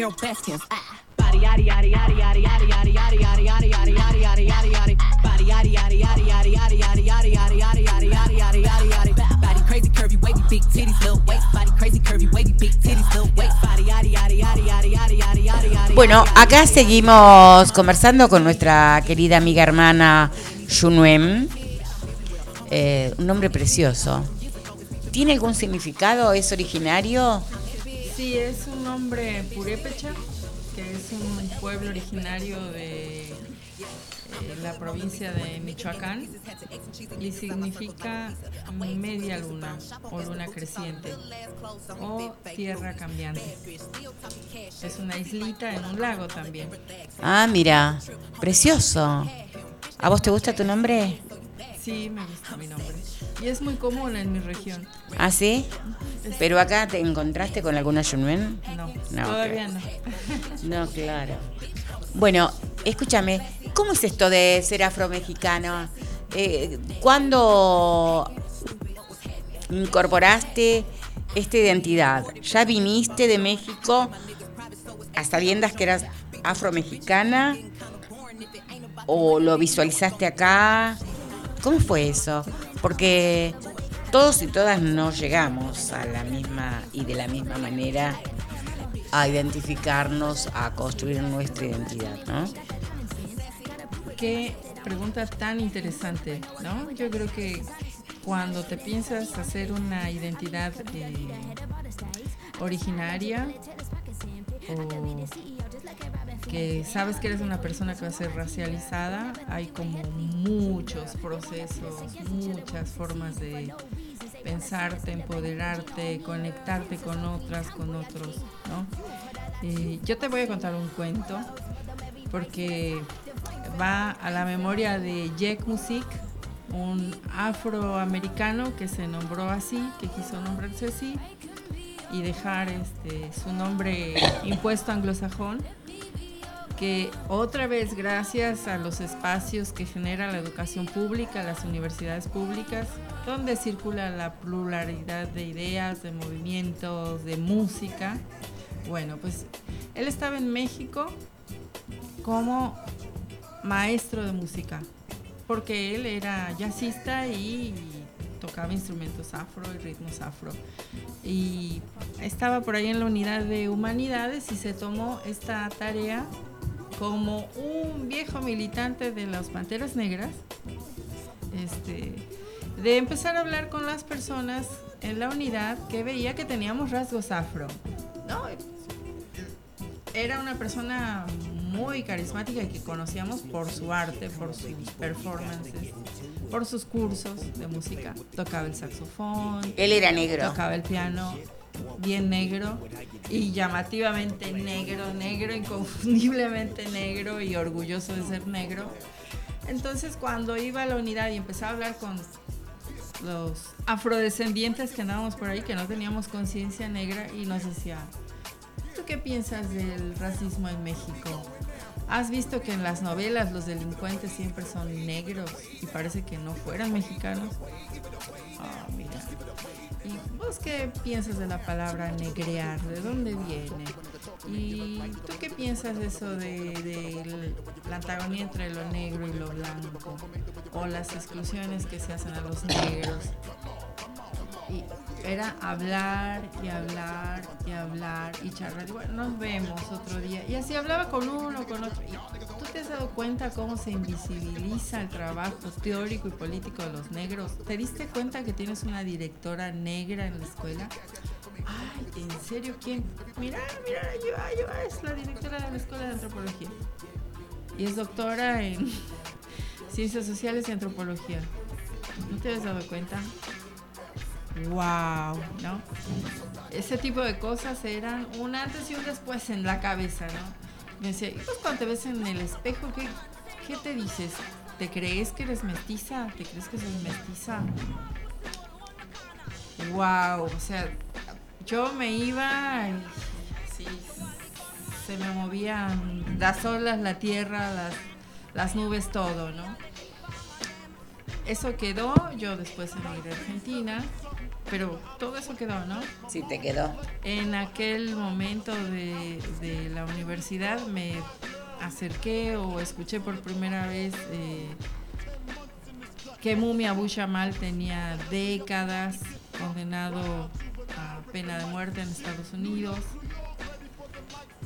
Carol Baskins. Ah. Body yaddy yaddy yaddy yaddy yaddy yaddy yaddy yaddy yaddy yaddy yaddy yaddy yaddy yaddy. Body yaddy yaddy yaddy yaddy yaddy yaddy yaddy yaddy yaddy yaddy yaddy yaddy yaddy yaddy. Body crazy curvy wavy big titties little waist. Body crazy curvy wavy big titties little waist. Body yaddy yaddy yaddy yaddy yaddy yaddy yaddy yaddy. Bueno, acá seguimos conversando con nuestra querida amiga hermana Yunuem. Eh, un nombre precioso. ¿Tiene algún significado? ¿Es originario? Sí, es nombre purépecha, que es un pueblo originario de eh, la provincia de Michoacán y significa media luna o luna creciente o tierra cambiante. Es una islita en un lago también. Ah, mira, precioso. ¿A vos te gusta tu nombre? Sí, me gusta mi nombre. Y es muy común en mi región. ¿Ah, sí? ¿Pero acá te encontraste con alguna Yunuen? No, todavía no. No, claro. Bueno, escúchame, ¿cómo es esto de ser afromexicano? Eh, ¿Cuándo incorporaste esta identidad? ¿Ya viniste de México a sabiendas que eras afromexicana? ¿O lo visualizaste acá? ¿Cómo fue eso? Porque todos y todas no llegamos a la misma y de la misma manera a identificarnos, a construir nuestra identidad, ¿no? Qué pregunta tan interesante, ¿no? Yo creo que cuando te piensas hacer una identidad eh, originaria o que sabes que eres una persona que va a ser racializada, hay como muchos procesos, muchas formas de pensarte, empoderarte, conectarte con otras, con otros, Eh, yo te voy a contar un cuento porque va a la memoria de Jack Music, un afroamericano que se nombró así, que quiso nombrarse así y dejar este, su nombre impuesto anglosajón, que otra vez gracias a los espacios que genera la educación pública, las universidades públicas, donde circula la pluralidad de ideas, de movimientos, de música, bueno, pues él estaba en México como maestro de música, porque él era jazzista y tocaba instrumentos afro y ritmos afro. Y estaba por ahí en la unidad de humanidades y se tomó esta tarea como un viejo militante de las Panteras Negras, este, de empezar a hablar con las personas en la unidad que veía que teníamos rasgos afro. ¿No? Era una persona muy carismática y que conocíamos por su arte, por sus performances, por sus cursos de música. Tocaba el saxofón. Él era negro. Tocaba el piano bien negro y llamativamente negro, negro, inconfundiblemente negro y orgulloso de ser negro. Entonces cuando iba a la unidad y empezaba a hablar con los afrodescendientes que andábamos por ahí, que no teníamos conciencia negra y nos decía, ¿tú qué piensas del racismo en México? ¿Has visto que en las novelas los delincuentes siempre son negros y parece que no fueran mexicanos? Ah, mira. ¿Y vos qué piensas de la palabra negrear? ¿De dónde viene? ¿Y tú qué piensas de eso de, de la antagonía entre lo negro y lo blanco? O las exclusiones que se hacen a los negros. Y era hablar y hablar y hablar y charlar. Y bueno, nos vemos otro día. Y así hablaba con uno, con otro. Y tú te has dado cuenta cómo se invisibiliza el trabajo teórico y político de los negros. ¿Te diste cuenta que tienes una directora negra en la escuela? Ay, ¿en serio quién? Mira, mira, yo, yo, es la directora de la escuela de antropología. Y es doctora en (laughs) ciencias sociales y antropología. ¿No te has dado cuenta? wow, ¿no? Ese tipo de cosas eran un antes y un después en la cabeza, ¿no? Me decía, y pues cuando te ves en el espejo, ¿qué, qué te dices? ¿Te crees que eres mestiza? ¿Te crees que soy mestiza? wow, o sea, yo me iba, y, sí, se me movían las olas, la tierra, las, las nubes, todo, ¿no? Eso quedó, yo después emigré a Argentina, pero todo eso quedó, ¿no? Sí, te quedó. En aquel momento de, de la universidad me acerqué o escuché por primera vez eh, que Mumi Abu Jamal tenía décadas condenado pena de muerte en Estados Unidos.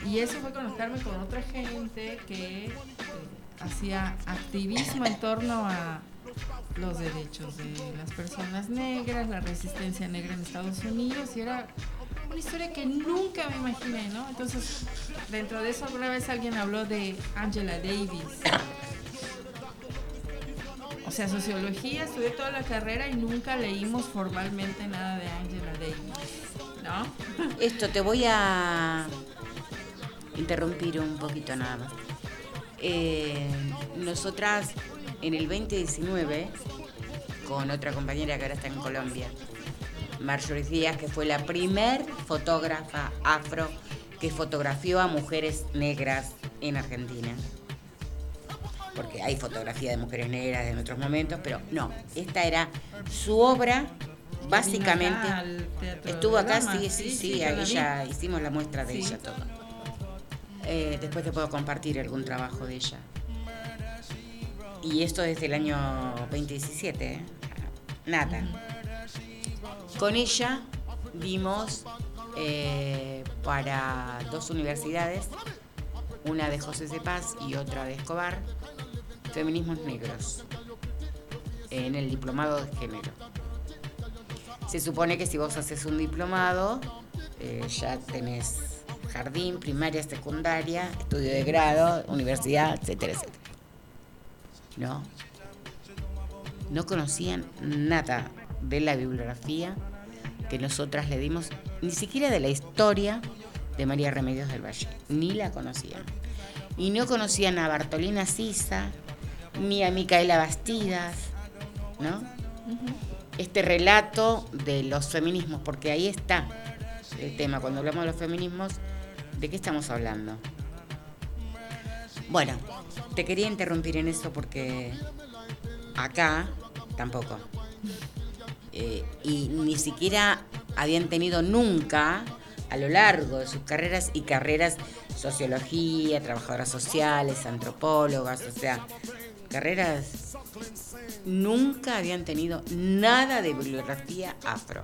Y eso fue conectarme con otra gente que eh, hacía activismo en torno a los derechos de las personas negras, la resistencia negra en Estados Unidos y era una historia que nunca me imaginé, ¿no? Entonces, dentro de eso alguna vez alguien habló de Angela Davis. O sea, sociología, estudié toda la carrera y nunca leímos formalmente nada de Angela Davis, ¿no? Esto te voy a interrumpir un poquito nada más. Eh, nosotras en el 2019, con otra compañera que ahora está en Colombia, Marjorie Díaz, que fue la primer fotógrafa afro que fotografió a mujeres negras en Argentina. Porque hay fotografía de mujeres negras en otros momentos, pero no, esta era su obra, básicamente. Acá Estuvo acá, sí, sí, sí, sí, ahí vi. ya hicimos la muestra de Sí. ella todo. Eh, después te puedo compartir algún trabajo de ella. Y esto desde el año 2017, ¿eh? nada. Con ella dimos eh, para dos universidades, una de José de Paz y otra de Escobar, feminismos negros, en el diplomado de género. Se supone que si vos haces un diplomado, eh, ya tenés jardín, primaria, secundaria, estudio de grado, universidad, etcétera, etcétera. No. No conocían nada de la bibliografía que nosotras le dimos, ni siquiera de la historia de María Remedios del Valle, ni la conocían. Y no conocían a Bartolina Sisa, ni a Micaela Bastidas, ¿no? Este relato de los feminismos, porque ahí está el tema, cuando hablamos de los feminismos, ¿de qué estamos hablando? Bueno, te quería interrumpir en eso porque acá tampoco. (laughs) Eh, y ni siquiera habían tenido nunca, a lo largo de sus carreras y carreras, sociología, trabajadoras sociales, antropólogas, o sea, carreras, nunca habían tenido nada de bibliografía afro.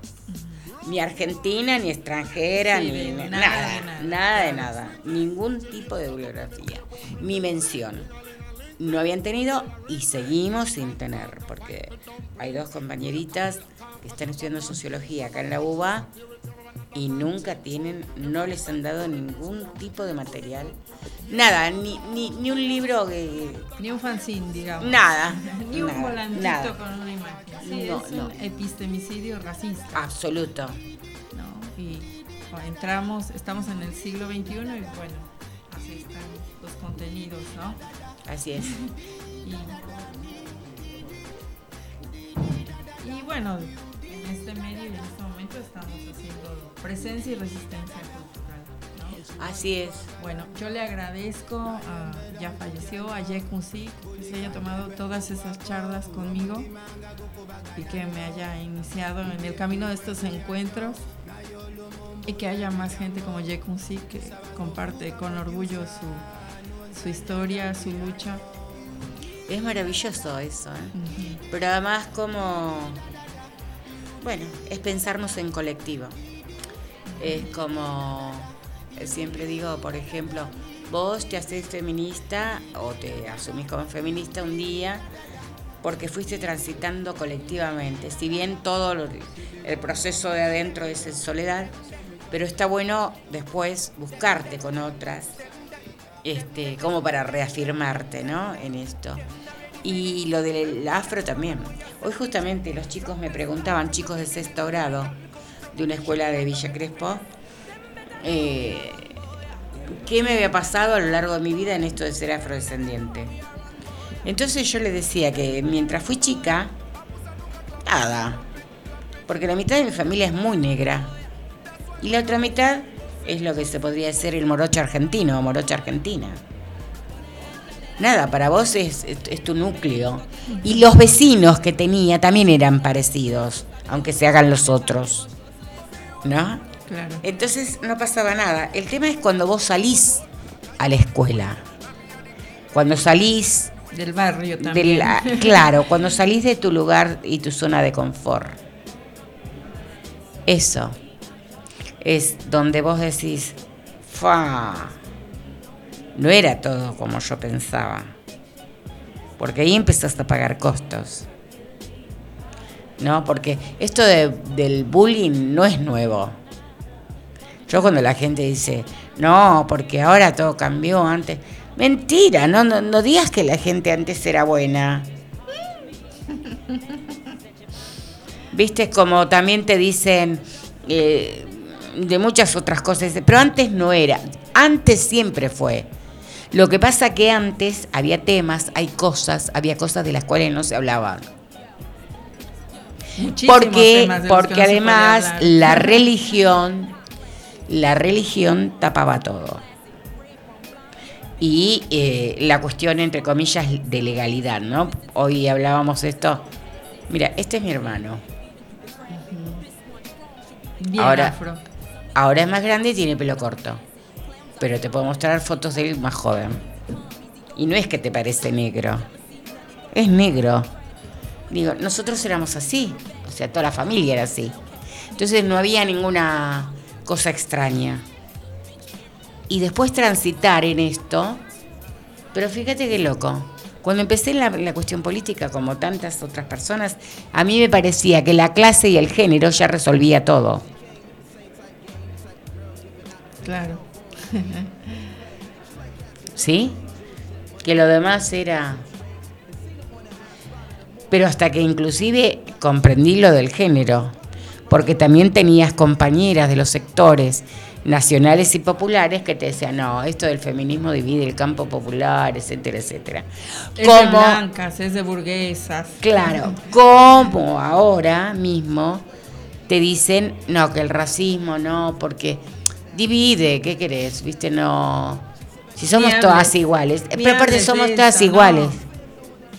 Ni argentina, ni extranjera, Sí, ni nada, nada, de nada. nada de nada. Ningún tipo de bibliografía, ni mención. No habían tenido y seguimos sin tener, porque hay dos compañeritas que están estudiando sociología acá en la UBA y nunca tienen, no les han dado ningún tipo de material. Nada, ni, ni, ni un libro que... Ni un fanzine, digamos. Nada. (laughs) Ni un nada, volantito nada. con una imagen. Sí, No, es no. un epistemicidio racista. Absoluto. ¿no? Y bueno, entramos, estamos en el siglo XXI y bueno, así están los contenidos, ¿no? Así es. (laughs) Y, y bueno, en este medio y en este momento estamos haciendo presencia y resistencia cultural. Así es. Bueno, yo le agradezco, a, ya falleció, a Jack Music, que se haya tomado todas esas charlas conmigo y que me haya iniciado en el camino de estos encuentros y que haya más gente como Jack Music que comparte con orgullo su, su historia, su lucha. Es maravilloso eso, ¿eh? Pero además como, bueno, es pensarnos en colectivo. Es como, siempre digo, por ejemplo, vos te haces feminista o te asumís como feminista un día porque fuiste transitando colectivamente. Si bien todo el proceso de adentro es en soledad, pero está bueno después buscarte con otras, este, como para reafirmarte, ¿no? En esto. Y lo del afro también. Hoy justamente los chicos me preguntaban, chicos de sexto grado, de una escuela de Villa Crespo, eh, qué me había pasado a lo largo de mi vida en esto de ser afrodescendiente. Entonces yo les decía que mientras fui chica, nada. Porque la mitad de mi familia es muy negra. Y la otra mitad es lo que se podría decir el morocho argentino o morocha argentina. Nada, para vos es, tu núcleo. Y los vecinos que tenía también eran parecidos, aunque se hagan los otros. ¿No? Claro. Entonces no pasaba nada. El tema es cuando vos salís a la escuela. Cuando salís Del barrio de también. la- (laughs) claro, cuando salís de tu lugar y tu zona de confort. Eso es donde vos decís, fa, no era todo como yo pensaba. Porque ahí empezaste a pagar costos. ¿No? Porque esto de- del bullying no es nuevo. Yo cuando la gente dice, no, porque ahora todo cambió antes. Mentira, no, no, no digas que la gente antes era buena. (laughs) Viste, como también te dicen eh, de muchas otras cosas, pero antes no era, antes siempre fue. Lo que pasa que antes había temas, hay cosas, había cosas de las cuales no se hablaba. Muchísimos Porque, porque no además la (laughs) religión, la religión tapaba todo. Y eh, la cuestión, entre comillas, de legalidad, ¿no? Hoy hablábamos de esto. Mira, este es mi hermano. Bien ahora, afro. ahora es más grande y tiene pelo corto. Pero te puedo mostrar fotos de él más joven. Y no es que te parece negro. Es negro. Digo, nosotros éramos así. O sea, toda la familia era así. Entonces no había ninguna cosa extraña. Y después transitar en esto. Pero fíjate qué loco. Cuando empecé la cuestión política, como tantas otras personas, a mí me parecía que la clase y el género ya resolvía todo. Claro. ¿Sí? Que lo demás era... Pero hasta que inclusive comprendí lo del género, porque también tenías compañeras de los sectores nacionales y populares que te decían, no, esto del feminismo divide el campo popular, etcétera, etcétera. Es de blancas, es de burguesas. Claro, como ahora mismo te dicen, no, que el racismo no, porque divide, ¿qué querés? Viste, no. Si somos todas iguales, pero aparte somos todas no. iguales,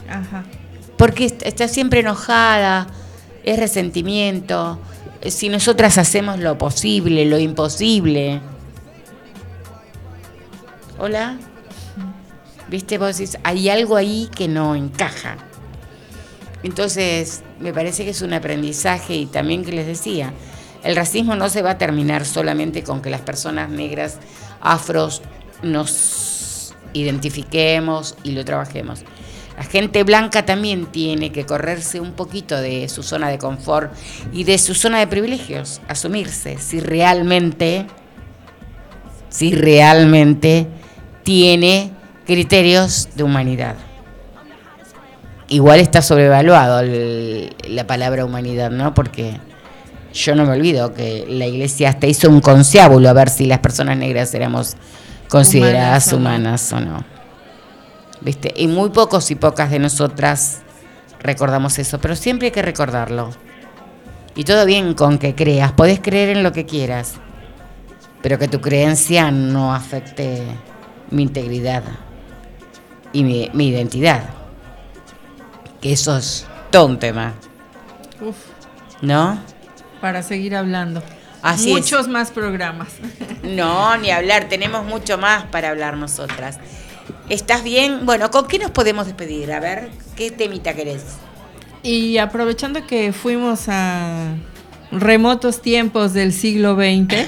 Ajá. porque est- está siempre enojada, es resentimiento. Si nosotras hacemos lo posible, lo imposible. Hola. ¿Viste? Vos decís, hay algo ahí que no encaja. Entonces, me parece que es un aprendizaje y también que les decía, el racismo no se va a terminar solamente con que las personas negras, afros, nos identifiquemos y lo trabajemos. La gente blanca también tiene que correrse un poquito de su zona de confort y de su zona de privilegios, asumirse si realmente, si realmente tiene criterios de humanidad. Igual está sobrevaluado el- la palabra humanidad, ¿no? Porque yo no me olvido que la iglesia hasta hizo un conciábulo a ver si las personas negras éramos consideradas Humanas humanas o o no. ¿Viste? Y muy pocos y pocas de nosotras recordamos eso, pero siempre hay que recordarlo. Y todo bien con que creas, podés creer en lo que quieras, pero que tu creencia no afecte mi integridad y mi, mi identidad. Que eso es todo un tema, Uf, ¿no? para seguir hablando. Así es. Muchos más programas. No, ni hablar, tenemos mucho más para hablar nosotras. ¿Estás bien? Bueno, ¿con qué nos podemos despedir? A ver, ¿qué temita querés? Y aprovechando que fuimos a remotos tiempos del siglo XX,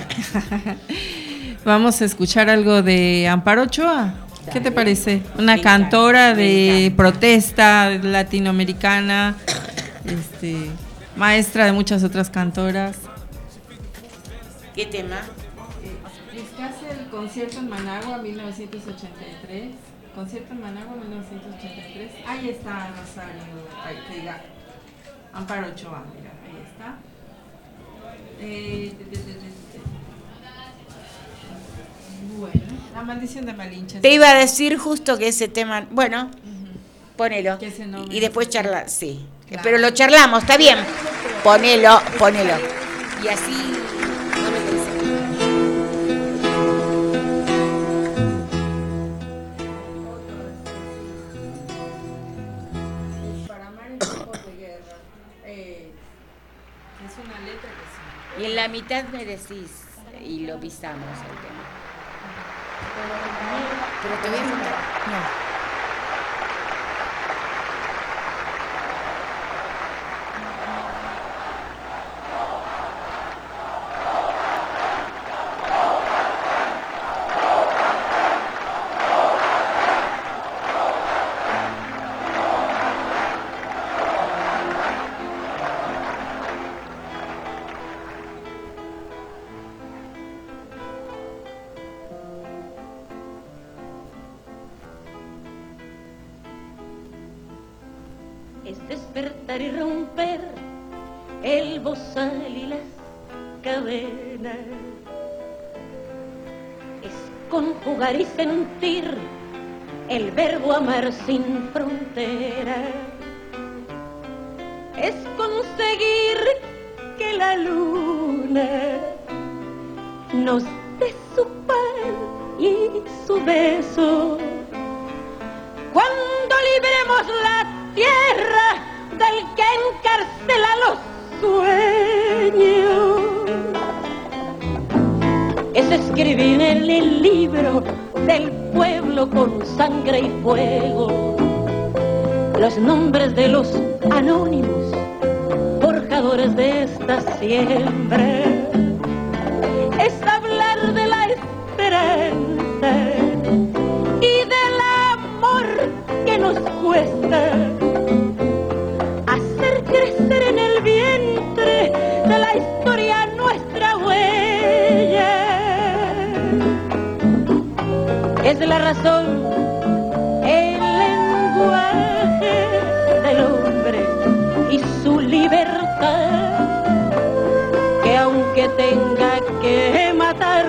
(laughs) vamos a escuchar algo de Amparo Ochoa. ¿Qué te parece? Una Me cantora encanta, de protesta latinoamericana, este, maestra de muchas otras cantoras. ¿Qué tema? Concierto en Managua 1983. Concierto en Managua 1983. Ahí está Rosario, ahí, que diga, Amparo Ochoa, mira, ahí está. Eh, Bueno, la maldición de Malinche. Te iba a decir justo que ese tema, bueno, ponelo. Que ese Y después charla, sí. Claro. Pero lo charlamos, está bien. (laughs) Ponelo, ponelo. Y así. En la mitad me decís, y lo pisamos el tema. Pero te voy a contar. No. Es conjugar y sentir el verbo amar sin frontera. Es conseguir que la luna nos dé su pan y su beso. Cuando libremos la tierra del que encarcela los Es escribir en el libro del pueblo con sangre y fuego los nombres de los anónimos forjadores de esta siembra. Es hablar de la esperanza y del amor que nos cuesta Es la razón, el lenguaje del hombre y su libertad, que aunque tenga que matar,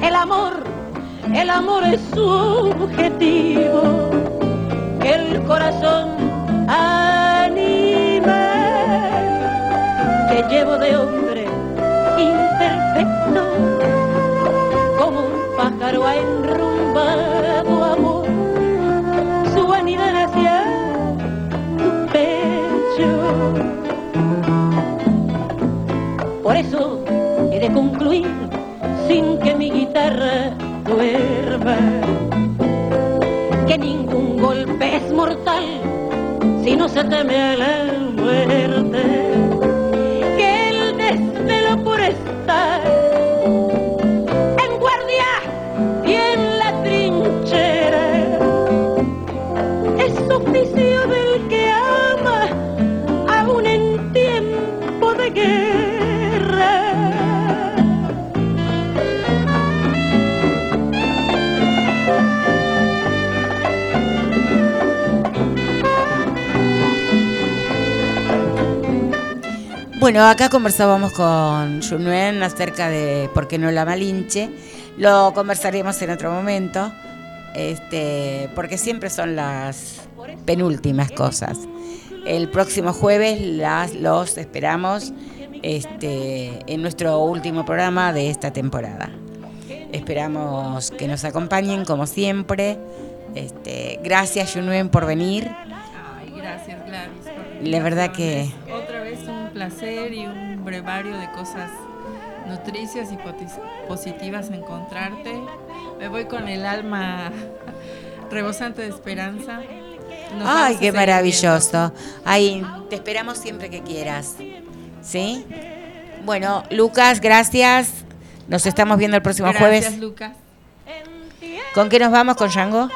el amor, el amor es su objetivo, que el corazón animal que llevo de hombre eso he de concluir sin que mi guitarra duerma que ningún golpe es mortal si no se teme a la muerte. Bueno, acá conversábamos con Junuen acerca de por qué no la Malinche. Lo conversaremos en otro momento, este, porque siempre son las penúltimas cosas. El próximo jueves las, los esperamos este, en nuestro último programa de esta temporada. Esperamos que nos acompañen como siempre. Este, gracias Junuen por venir. Ay, gracias Gladys. La verdad que placer y un brevario de cosas nutricias y positivas encontrarte. Me voy con el alma rebosante de esperanza. Nos Ay, qué maravilloso. Ay, te esperamos siempre que quieras. ¿Sí? Bueno, Lucas, gracias. Nos estamos viendo el próximo Gracias, jueves. Lucas. ¿Con qué nos vamos con Django?